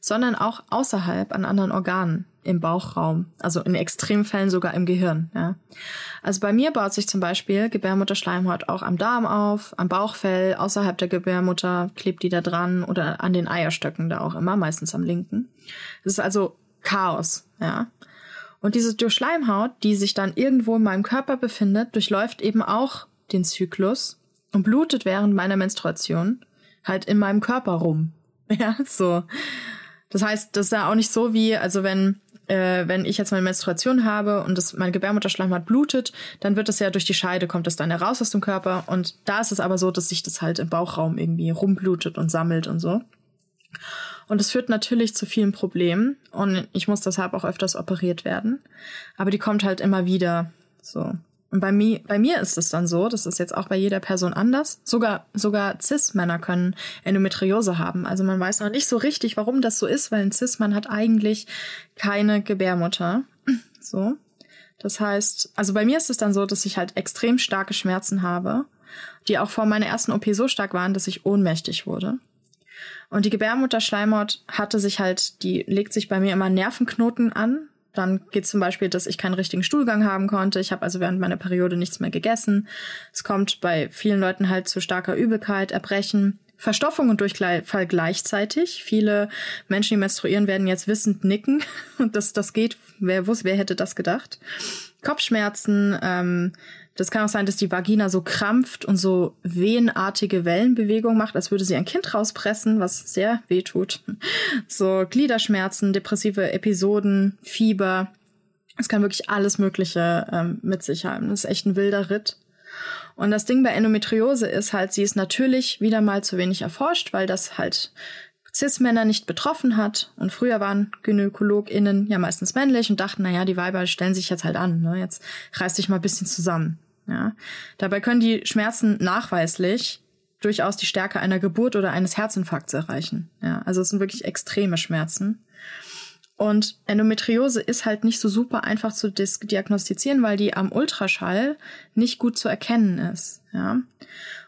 sondern auch außerhalb an anderen Organen im Bauchraum, also in Extremfällen sogar im Gehirn. Ja. Also bei mir baut sich zum Beispiel Gebärmutterschleimhaut auch am Darm auf, am Bauchfell, außerhalb der Gebärmutter klebt die da dran oder an den Eierstöcken da auch immer, meistens am linken. Das ist also Chaos, ja. Und diese Durchschleimhaut, die sich dann irgendwo in meinem Körper befindet, durchläuft eben auch den Zyklus und blutet während meiner Menstruation halt in meinem Körper rum. Ja, so. Das heißt, das ist ja auch nicht so wie, also wenn äh, wenn ich jetzt meine Menstruation habe und das, meine Gebärmutterschleimhaut blutet, dann wird das ja durch die Scheide, kommt das dann heraus aus dem Körper. Und da ist es aber so, dass sich das halt im Bauchraum irgendwie rumblutet und sammelt und so. Und es führt natürlich zu vielen Problemen und ich muss deshalb auch öfters operiert werden. Aber die kommt halt immer wieder so. Und bei mir, bei mir ist es dann so, das ist jetzt auch bei jeder Person anders. Sogar, sogar Cis-Männer können Endometriose haben. Also man weiß noch nicht so richtig, warum das so ist, weil ein Cis-Mann hat eigentlich keine Gebärmutter. So. Das heißt, also bei mir ist es dann so, dass ich halt extrem starke Schmerzen habe, die auch vor meiner ersten OP so stark waren, dass ich ohnmächtig wurde. Und die Gebärmutterschleimhaut hatte sich halt, die legt sich bei mir immer Nervenknoten an. Dann geht zum Beispiel, dass ich keinen richtigen Stuhlgang haben konnte. Ich habe also während meiner Periode nichts mehr gegessen. Es kommt bei vielen Leuten halt zu starker Übelkeit, Erbrechen, Verstoffung und Durchfall gleichzeitig. Viele Menschen, die menstruieren, werden jetzt wissend nicken. Und das, das geht. Wer wusste, wer hätte das gedacht? Kopfschmerzen, ähm, das kann auch sein, dass die Vagina so krampft und so wehenartige Wellenbewegungen macht, als würde sie ein Kind rauspressen, was sehr weh tut. So Gliederschmerzen, depressive Episoden, Fieber. Es kann wirklich alles Mögliche ähm, mit sich haben. Das ist echt ein wilder Ritt. Und das Ding bei Endometriose ist halt, sie ist natürlich wieder mal zu wenig erforscht, weil das halt Cis-Männer nicht betroffen hat. Und früher waren GynäkologInnen ja meistens männlich und dachten, naja, die Weiber stellen sich jetzt halt an. Ne? Jetzt reiß dich mal ein bisschen zusammen. Ja. Dabei können die Schmerzen nachweislich durchaus die Stärke einer Geburt oder eines Herzinfarkts erreichen. Ja, also es sind wirklich extreme Schmerzen. Und Endometriose ist halt nicht so super einfach zu diagnostizieren, weil die am Ultraschall nicht gut zu erkennen ist. Ja.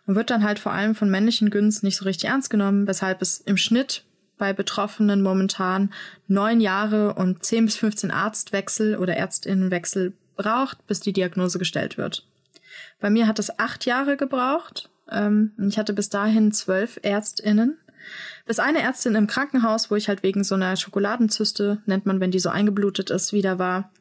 Und wird dann halt vor allem von männlichen Günst nicht so richtig ernst genommen, weshalb es im Schnitt bei Betroffenen momentan neun Jahre und zehn bis 15 Arztwechsel oder Ärztinnenwechsel braucht, bis die Diagnose gestellt wird. Bei mir hat es acht Jahre gebraucht. Ähm, ich hatte bis dahin zwölf ÄrztInnen. Bis eine Ärztin im Krankenhaus, wo ich halt wegen so einer Schokoladenzyste, nennt man, wenn die so eingeblutet ist, wieder war,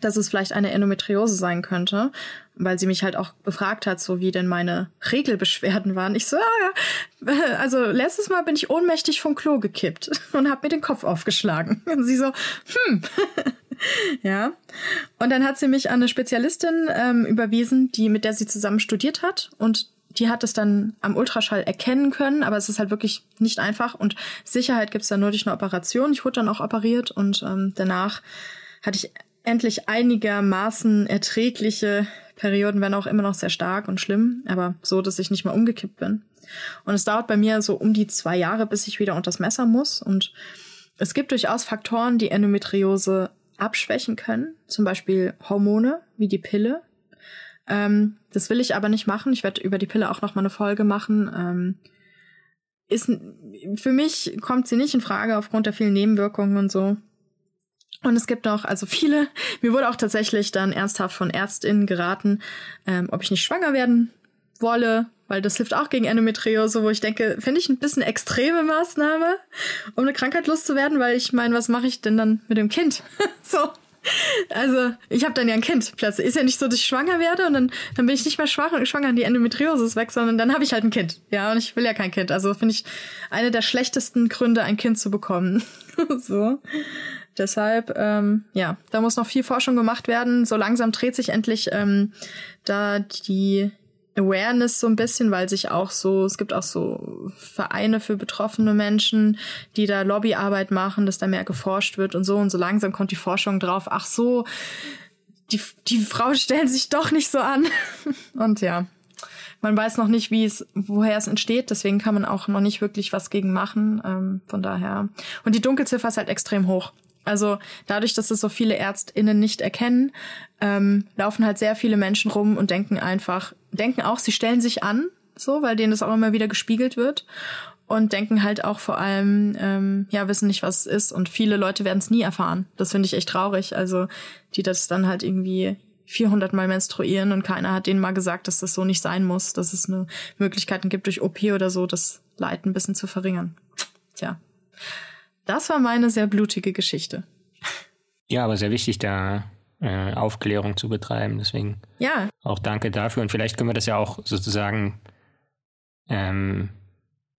dass es vielleicht eine Endometriose sein könnte, weil sie mich halt auch befragt hat, so wie denn meine Regelbeschwerden waren. Ich so, ja, ja, also letztes Mal bin ich ohnmächtig vom Klo gekippt und habe mir den Kopf aufgeschlagen. Und sie so, hm, ja. Und dann hat sie mich an eine Spezialistin ähm, überwiesen, die mit der sie zusammen studiert hat und die hat es dann am Ultraschall erkennen können, aber es ist halt wirklich nicht einfach und Sicherheit gibt es dann nur durch eine Operation. Ich wurde dann auch operiert und ähm, danach hatte ich endlich einigermaßen erträgliche Perioden, wenn auch immer noch sehr stark und schlimm, aber so, dass ich nicht mal umgekippt bin. Und es dauert bei mir so um die zwei Jahre, bis ich wieder unters Messer muss. Und es gibt durchaus Faktoren, die Endometriose abschwächen können, zum Beispiel Hormone wie die Pille. Ähm, das will ich aber nicht machen. Ich werde über die Pille auch noch mal eine Folge machen. Ähm, ist für mich kommt sie nicht in Frage aufgrund der vielen Nebenwirkungen und so. Und es gibt auch, also viele, mir wurde auch tatsächlich dann ernsthaft von Ärztinnen geraten, ähm, ob ich nicht schwanger werden wolle, weil das hilft auch gegen Endometriose, wo ich denke, finde ich ein bisschen extreme Maßnahme, um eine Krankheit loszuwerden, weil ich meine, was mache ich denn dann mit dem Kind? so. Also, ich habe dann ja ein Kind plötzlich. Ist ja nicht so, dass ich schwanger werde und dann, dann bin ich nicht mehr schwanger, schwanger und die Endometriose ist weg, sondern dann habe ich halt ein Kind. Ja, und ich will ja kein Kind. Also finde ich eine der schlechtesten Gründe, ein Kind zu bekommen. so. Deshalb, ähm, ja, da muss noch viel Forschung gemacht werden. So langsam dreht sich endlich ähm, da die Awareness so ein bisschen, weil sich auch so, es gibt auch so Vereine für betroffene Menschen, die da Lobbyarbeit machen, dass da mehr geforscht wird und so. Und so langsam kommt die Forschung drauf, ach so, die, die Frauen stellen sich doch nicht so an. und ja, man weiß noch nicht, wie es, woher es entsteht, deswegen kann man auch noch nicht wirklich was gegen machen. Ähm, von daher. Und die Dunkelziffer ist halt extrem hoch. Also dadurch, dass es so viele ÄrztInnen nicht erkennen, ähm, laufen halt sehr viele Menschen rum und denken einfach, denken auch, sie stellen sich an, so, weil denen das auch immer wieder gespiegelt wird und denken halt auch vor allem, ähm, ja, wissen nicht, was es ist und viele Leute werden es nie erfahren. Das finde ich echt traurig. Also die das dann halt irgendwie 400 Mal menstruieren und keiner hat denen mal gesagt, dass das so nicht sein muss, dass es eine Möglichkeiten gibt durch OP oder so, das Leid ein bisschen zu verringern. Tja. Das war meine sehr blutige Geschichte. Ja, aber sehr wichtig, da äh, Aufklärung zu betreiben. Deswegen ja. auch danke dafür. Und vielleicht können wir das ja auch sozusagen ähm,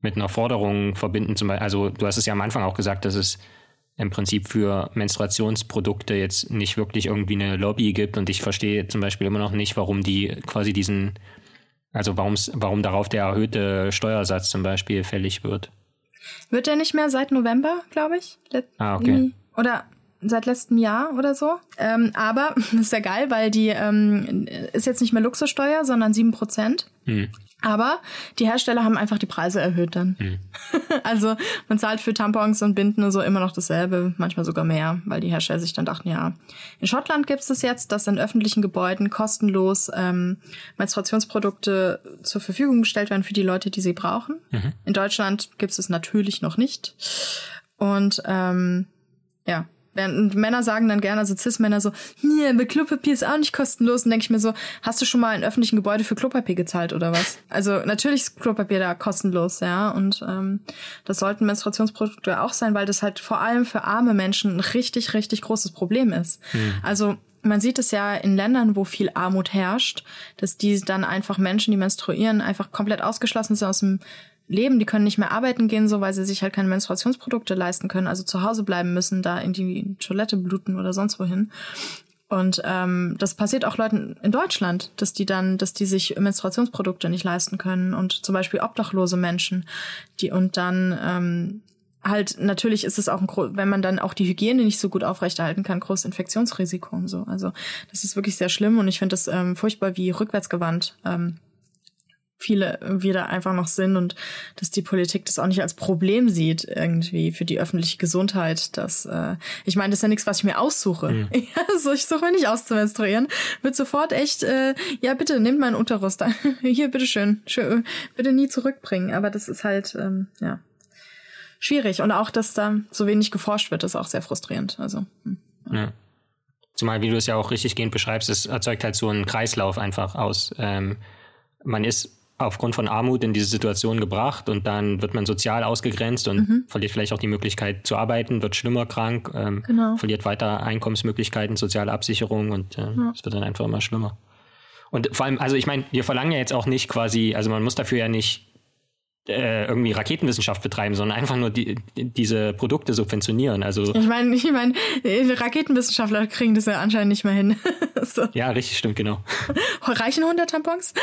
mit einer Forderung verbinden. Zum Beispiel, also du hast es ja am Anfang auch gesagt, dass es im Prinzip für Menstruationsprodukte jetzt nicht wirklich irgendwie eine Lobby gibt. Und ich verstehe zum Beispiel immer noch nicht, warum die quasi diesen, also warum darauf der erhöhte Steuersatz zum Beispiel fällig wird. Wird der nicht mehr seit November, glaube ich? Let ah, okay. Oder seit letztem Jahr oder so. Ähm, aber das ist ja geil, weil die ähm, ist jetzt nicht mehr Luxussteuer, sondern 7%. Hm. Aber die Hersteller haben einfach die Preise erhöht dann. Hm. Also man zahlt für Tampons und Binden und so immer noch dasselbe, manchmal sogar mehr, weil die Hersteller sich dann dachten, ja. In Schottland gibt es das jetzt, dass in öffentlichen Gebäuden kostenlos ähm, Menstruationsprodukte zur Verfügung gestellt werden für die Leute, die sie brauchen. Mhm. In Deutschland gibt es es natürlich noch nicht. Und ähm, ja, Während Männer sagen dann gerne, also Cis-Männer so, nee, Klopapier ist auch nicht kostenlos. Und denke ich mir so, hast du schon mal in öffentlichen Gebäude für Klopapier gezahlt oder was? Also natürlich ist Klopapier da kostenlos, ja. Und ähm, das sollten Menstruationsprodukte auch sein, weil das halt vor allem für arme Menschen ein richtig, richtig großes Problem ist. Hm. Also man sieht es ja in Ländern, wo viel Armut herrscht, dass die dann einfach Menschen, die menstruieren, einfach komplett ausgeschlossen sind aus dem leben, die können nicht mehr arbeiten gehen, so weil sie sich halt keine Menstruationsprodukte leisten können, also zu Hause bleiben müssen, da in die Toilette bluten oder sonst wohin. Und ähm, das passiert auch Leuten in Deutschland, dass die dann, dass die sich Menstruationsprodukte nicht leisten können und zum Beispiel obdachlose Menschen, die und dann ähm, halt natürlich ist es auch ein wenn man dann auch die Hygiene nicht so gut aufrechterhalten kann, großes Infektionsrisiko und so. Also das ist wirklich sehr schlimm und ich finde das ähm, furchtbar, wie rückwärtsgewandt ähm, viele wieder einfach noch sind und dass die Politik das auch nicht als Problem sieht irgendwie für die öffentliche Gesundheit. Dass äh, ich meine, das ist ja nichts, was ich mir aussuche. Mhm. Ja, so ich suche mir nicht aus zu menstruieren. Wird sofort echt, äh, ja bitte nehmt meinen Unterrust. Hier bitteschön, schön, bitte nie zurückbringen. Aber das ist halt ähm, ja schwierig und auch, dass da so wenig geforscht wird, ist auch sehr frustrierend. Also hm, ja. ja. Zumal, wie du es ja auch richtig gehend beschreibst, es erzeugt halt so einen Kreislauf einfach aus. Ähm, man ist aufgrund von Armut in diese Situation gebracht und dann wird man sozial ausgegrenzt und mhm. verliert vielleicht auch die Möglichkeit zu arbeiten, wird schlimmer krank, ähm, genau. verliert weiter Einkommensmöglichkeiten, soziale Absicherung und äh, ja. es wird dann einfach immer schlimmer. Und vor allem, also ich meine, wir verlangen ja jetzt auch nicht quasi, also man muss dafür ja nicht äh, irgendwie Raketenwissenschaft betreiben, sondern einfach nur die, diese Produkte subventionieren. Also ich meine, ich meine, Raketenwissenschaftler kriegen das ja anscheinend nicht mehr hin. so. Ja, richtig, stimmt, genau. Reichen 100 Tampons?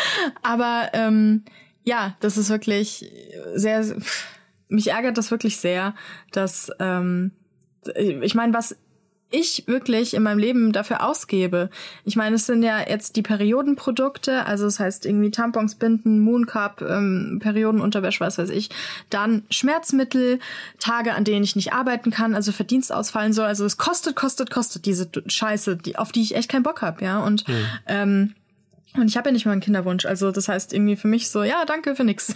Aber ähm, ja, das ist wirklich sehr, mich ärgert das wirklich sehr, dass ähm, ich meine, was ich wirklich in meinem Leben dafür ausgebe. Ich meine, es sind ja jetzt die Periodenprodukte, also das heißt irgendwie Tampons, Binden, Mooncup, ähm, Periodenunterwäsche, was weiß ich. Dann Schmerzmittel, Tage, an denen ich nicht arbeiten kann, also Verdienst ausfallen soll. Also es kostet, kostet, kostet diese Scheiße, die, auf die ich echt keinen Bock hab, ja. Und mhm. ähm, und ich habe ja nicht mal einen Kinderwunsch. Also das heißt irgendwie für mich so, ja, danke für nix.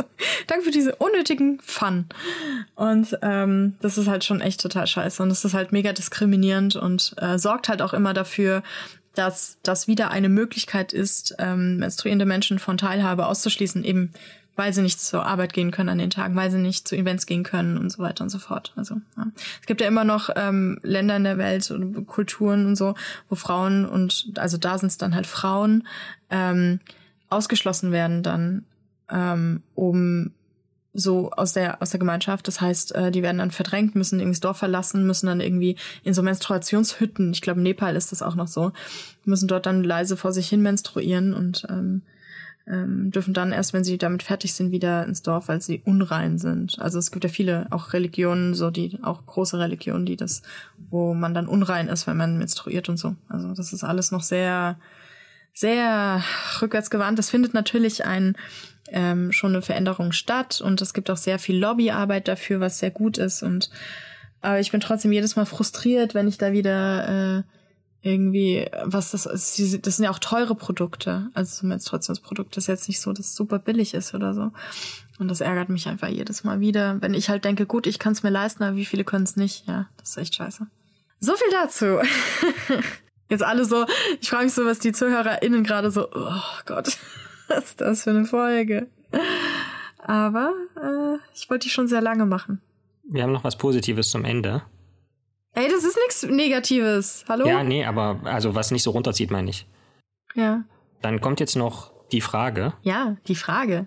danke für diese unnötigen Fun. Und ähm, das ist halt schon echt total scheiße. Und das ist halt mega diskriminierend und äh, sorgt halt auch immer dafür, dass das wieder eine Möglichkeit ist, ähm, menstruierende Menschen von Teilhabe auszuschließen, eben weil sie nicht zur Arbeit gehen können an den Tagen, weil sie nicht zu Events gehen können und so weiter und so fort. Also ja. es gibt ja immer noch ähm, Länder in der Welt und Kulturen und so, wo Frauen und also da sind es dann halt Frauen ähm, ausgeschlossen werden dann, ähm, um so aus der aus der Gemeinschaft. Das heißt, äh, die werden dann verdrängt, müssen irgendwie das Dorf verlassen, müssen dann irgendwie in so Menstruationshütten. Ich glaube, Nepal ist das auch noch so, müssen dort dann leise vor sich hin menstruieren und ähm, ähm, dürfen dann erst, wenn sie damit fertig sind, wieder ins Dorf, weil sie unrein sind. Also es gibt ja viele auch Religionen, so die auch große Religionen, die das, wo man dann unrein ist, wenn man menstruiert und so. Also das ist alles noch sehr, sehr rückwärtsgewandt. Es findet natürlich ein ähm, schon eine Veränderung statt und es gibt auch sehr viel Lobbyarbeit dafür, was sehr gut ist und aber ich bin trotzdem jedes Mal frustriert, wenn ich da wieder äh, irgendwie, was das ist, das sind ja auch teure Produkte, also so Menstruationsprodukte, das ist jetzt nicht so, dass es super billig ist oder so. Und das ärgert mich einfach jedes Mal wieder, wenn ich halt denke, gut, ich kann es mir leisten, aber wie viele können es nicht? Ja, das ist echt scheiße. So viel dazu. Jetzt alle so, ich frage mich so, was die ZuhörerInnen gerade so, oh Gott, was ist das für eine Folge? Aber äh, ich wollte die schon sehr lange machen. Wir haben noch was Positives zum Ende. Ey, das ist nichts Negatives. Hallo? Ja, nee, aber also was nicht so runterzieht, meine ich. Ja. Dann kommt jetzt noch die Frage. Ja, die Frage.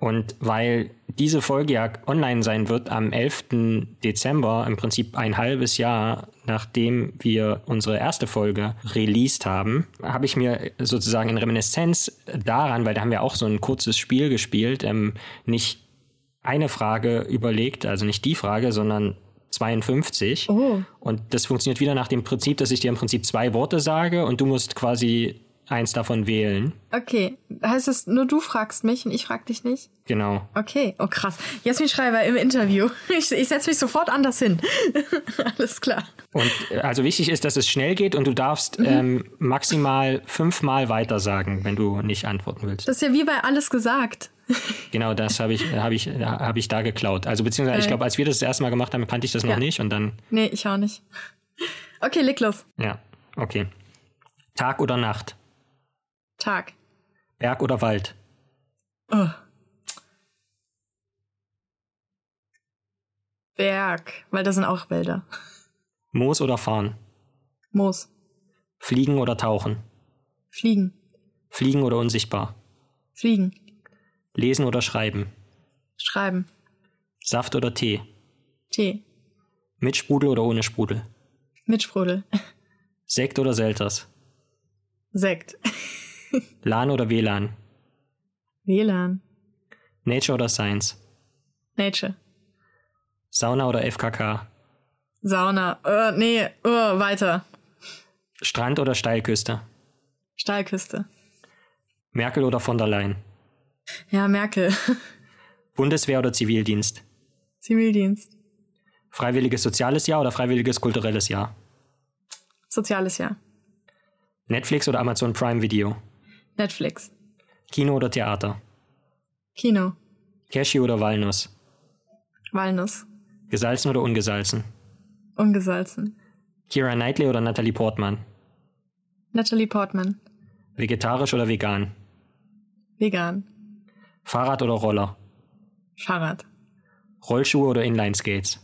Und weil diese Folge ja online sein wird am 11. Dezember, im Prinzip ein halbes Jahr nachdem wir unsere erste Folge released haben, habe ich mir sozusagen in Reminiszenz daran, weil da haben wir auch so ein kurzes Spiel gespielt, ähm, nicht eine Frage überlegt, also nicht die Frage, sondern 52. Oh. Und das funktioniert wieder nach dem Prinzip, dass ich dir im Prinzip zwei Worte sage und du musst quasi eins davon wählen. Okay. Heißt es, nur du fragst mich und ich frag dich nicht? Genau. Okay. Oh, krass. Jasmin Schreiber im Interview. Ich, ich setze mich sofort anders hin. Alles klar. Und äh, also wichtig ist, dass es schnell geht und du darfst mhm. ähm, maximal fünfmal weiter sagen, wenn du nicht antworten willst. Das ist ja wie bei alles gesagt. Genau, das habe ich, hab ich, hab ich da geklaut. Also beziehungsweise, ich glaube, als wir das das erste Mal gemacht haben, kannte ich das noch ja. nicht und dann. Nee, ich auch nicht. Okay, leg los. Ja, okay. Tag oder Nacht? Tag. Berg oder Wald? Oh. Berg, weil das sind auch Wälder. Moos oder fahren? Moos. Fliegen oder tauchen? Fliegen. Fliegen oder unsichtbar? Fliegen. Lesen oder schreiben? Schreiben. Saft oder Tee? Tee. Mit Sprudel oder ohne Sprudel? Mit Sprudel. Sekt oder Selters? Sekt. LAN oder WLAN? WLAN. Nature oder Science? Nature. Sauna oder FKK? Sauna. Uh, nee, uh, weiter. Strand oder Steilküste? Steilküste. Merkel oder von der Leyen? Ja, Merkel. Bundeswehr oder Zivildienst? Zivildienst. Freiwilliges soziales Jahr oder freiwilliges kulturelles Jahr? Soziales Jahr. Netflix oder Amazon Prime Video? Netflix. Kino oder Theater? Kino. Cashew oder Walnuss? Walnuss. Gesalzen oder ungesalzen? Ungesalzen. Kira Knightley oder Natalie Portman? Natalie Portman. Vegetarisch oder vegan? Vegan. Fahrrad oder Roller? Fahrrad. Rollschuhe oder Inline-Skates?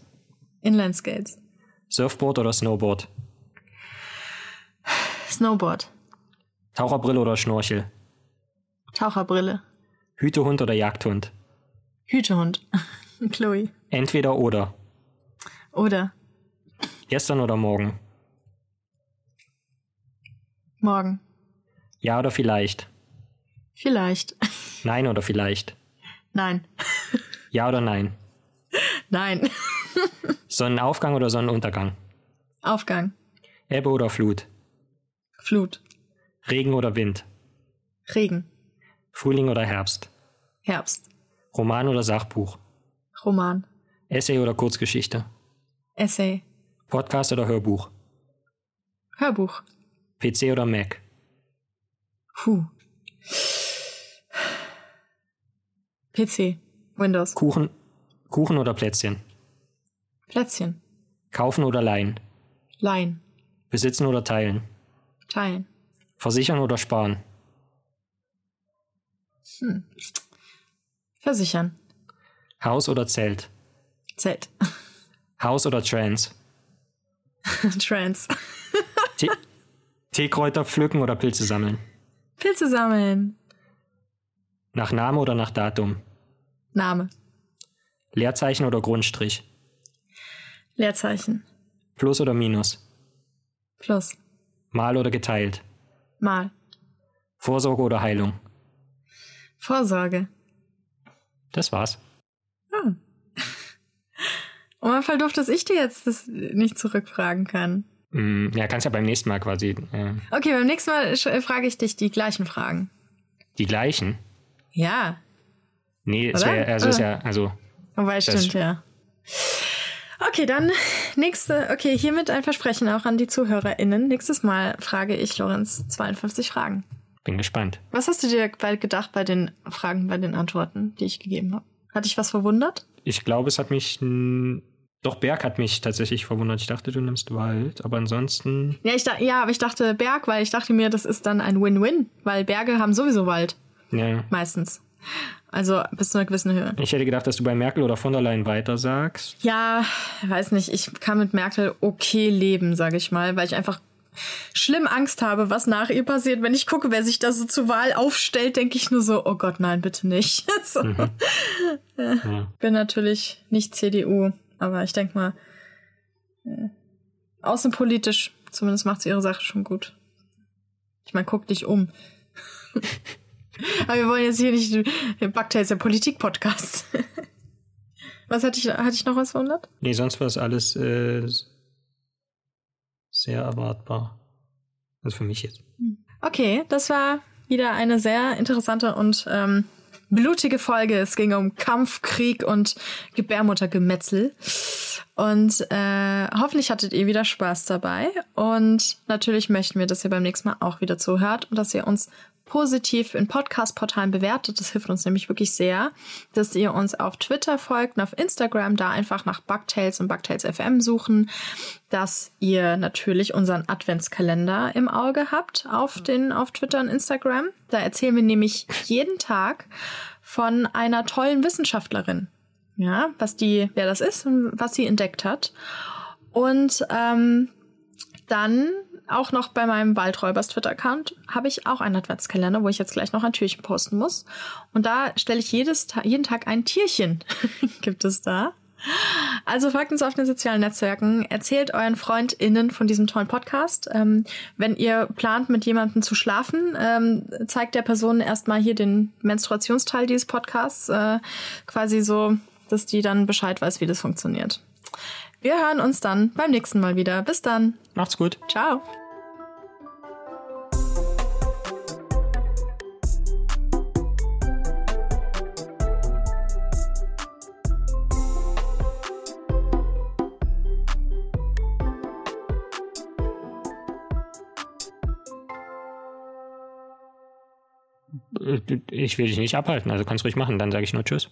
Inline-Skates. Surfboard oder Snowboard? Snowboard. Taucherbrille oder Schnorchel? Taucherbrille. Hütehund oder Jagdhund? Hütehund. Chloe. Entweder oder. Oder. Gestern oder morgen? Morgen. Ja oder vielleicht? Vielleicht. Nein oder vielleicht? Nein. Ja oder nein? Nein. Sonnenaufgang oder Sonnenuntergang? Aufgang. Ebbe oder Flut? Flut. Regen oder Wind? Regen. Frühling oder Herbst? Herbst. Roman oder Sachbuch? Roman. Essay oder Kurzgeschichte? Essay. Podcast oder Hörbuch? Hörbuch. PC oder Mac? Puh. PC. Windows. Kuchen, Kuchen oder Plätzchen? Plätzchen. Kaufen oder leihen? Leihen. Besitzen oder teilen? Teilen. Versichern oder sparen? Hm. Versichern. Haus oder Zelt? Zelt. Haus oder Trans? Trans. Tee Teekräuter pflücken oder Pilze sammeln? Pilze sammeln. Nach Name oder nach Datum? Name. Leerzeichen oder Grundstrich? Leerzeichen. Plus oder Minus? Plus. Mal oder geteilt? Mal. Vorsorge oder Heilung? Vorsorge. Das war's. Ah. Und man voll doof, dass ich dir jetzt das nicht zurückfragen kann. Mm, ja, kannst ja beim nächsten Mal quasi. Äh, Okay, beim nächsten Mal frage ich dich die gleichen Fragen. die gleichen? Ja. Nee, es wäre, also ist Oder? ja, also Wobei, stimmt, ja. Okay, dann nächste, okay, hiermit ein Versprechen auch an die ZuhörerInnen. Nächstes Mal frage ich Lorenz 52 Fragen. bin gespannt. Was hast du dir bei gedacht bei den Fragen, bei den Antworten, die ich gegeben habe? Hat dich was verwundert? Ich glaube, es hat mich. Doch, Berg hat mich tatsächlich verwundert. Ich dachte, du nimmst Wald, aber ansonsten. Ja, ich da, ja, aber ich dachte Berg, weil ich dachte mir, das ist dann ein Win-Win, weil Berge haben sowieso Wald, Ja. meistens. Also bis zu einer gewissen Höhe. Ich hätte gedacht, dass du bei Merkel oder von der Leyen weiter sagst. Ja, weiß nicht, ich kann mit Merkel okay leben, sage ich mal, weil ich einfach schlimm Angst habe, was nach ihr passiert. Wenn ich gucke, wer sich da so zur Wahl aufstellt, denke ich nur so, oh Gott, nein, bitte nicht. so. Ja. Bin natürlich nicht CDU, aber ich denke mal, äh, außenpolitisch, zumindest macht sie ihre Sache schon gut. Ich meine, guck dich um. aber wir wollen jetzt hier nicht, Backtail ist der Politik-Podcast. was hatte ich, hatte ich noch was verwundert? Nee, sonst war es alles äh, sehr erwartbar. Also für mich jetzt. Okay, das war wieder eine sehr interessante und ähm, blutige Folge. Es ging um Kampf, Krieg und Gebärmuttergemetzel. Und äh, hoffentlich hattet ihr wieder Spaß dabei. Und natürlich möchten wir, dass ihr beim nächsten Mal auch wieder zuhört und dass ihr uns positiv in Podcast-Portalen bewertet. Das hilft uns nämlich wirklich sehr, dass ihr uns auf Twitter folgt und auf Instagram da einfach nach Bugtails und Bugtails FM suchen, dass ihr natürlich unseren Adventskalender im Auge habt auf den auf Twitter und Instagram. Da erzählen wir nämlich jeden Tag von einer tollen Wissenschaftlerin. Ja, was die, wer das ist und was sie entdeckt hat. Und ähm, dann auch noch bei meinem Waldräubers Twitter-Account habe ich auch einen Adventskalender, wo ich jetzt gleich noch ein Türchen posten muss. Und da stelle ich jedes jeden Tag ein Tierchen. Gibt es da? Also folgt uns auf den sozialen Netzwerken, erzählt euren FreundInnen von diesem tollen Podcast. Ähm, wenn ihr plant, mit jemandem zu schlafen, ähm, zeigt der Person erstmal hier den Menstruationsteil dieses Podcasts, äh, quasi so, dass die dann Bescheid weiß, wie das funktioniert. Wir hören uns dann beim nächsten Mal wieder. Bis dann. Macht's gut. Ciao. Ich will dich nicht abhalten, also kannst ruhig machen. Dann sage ich nur Tschüss.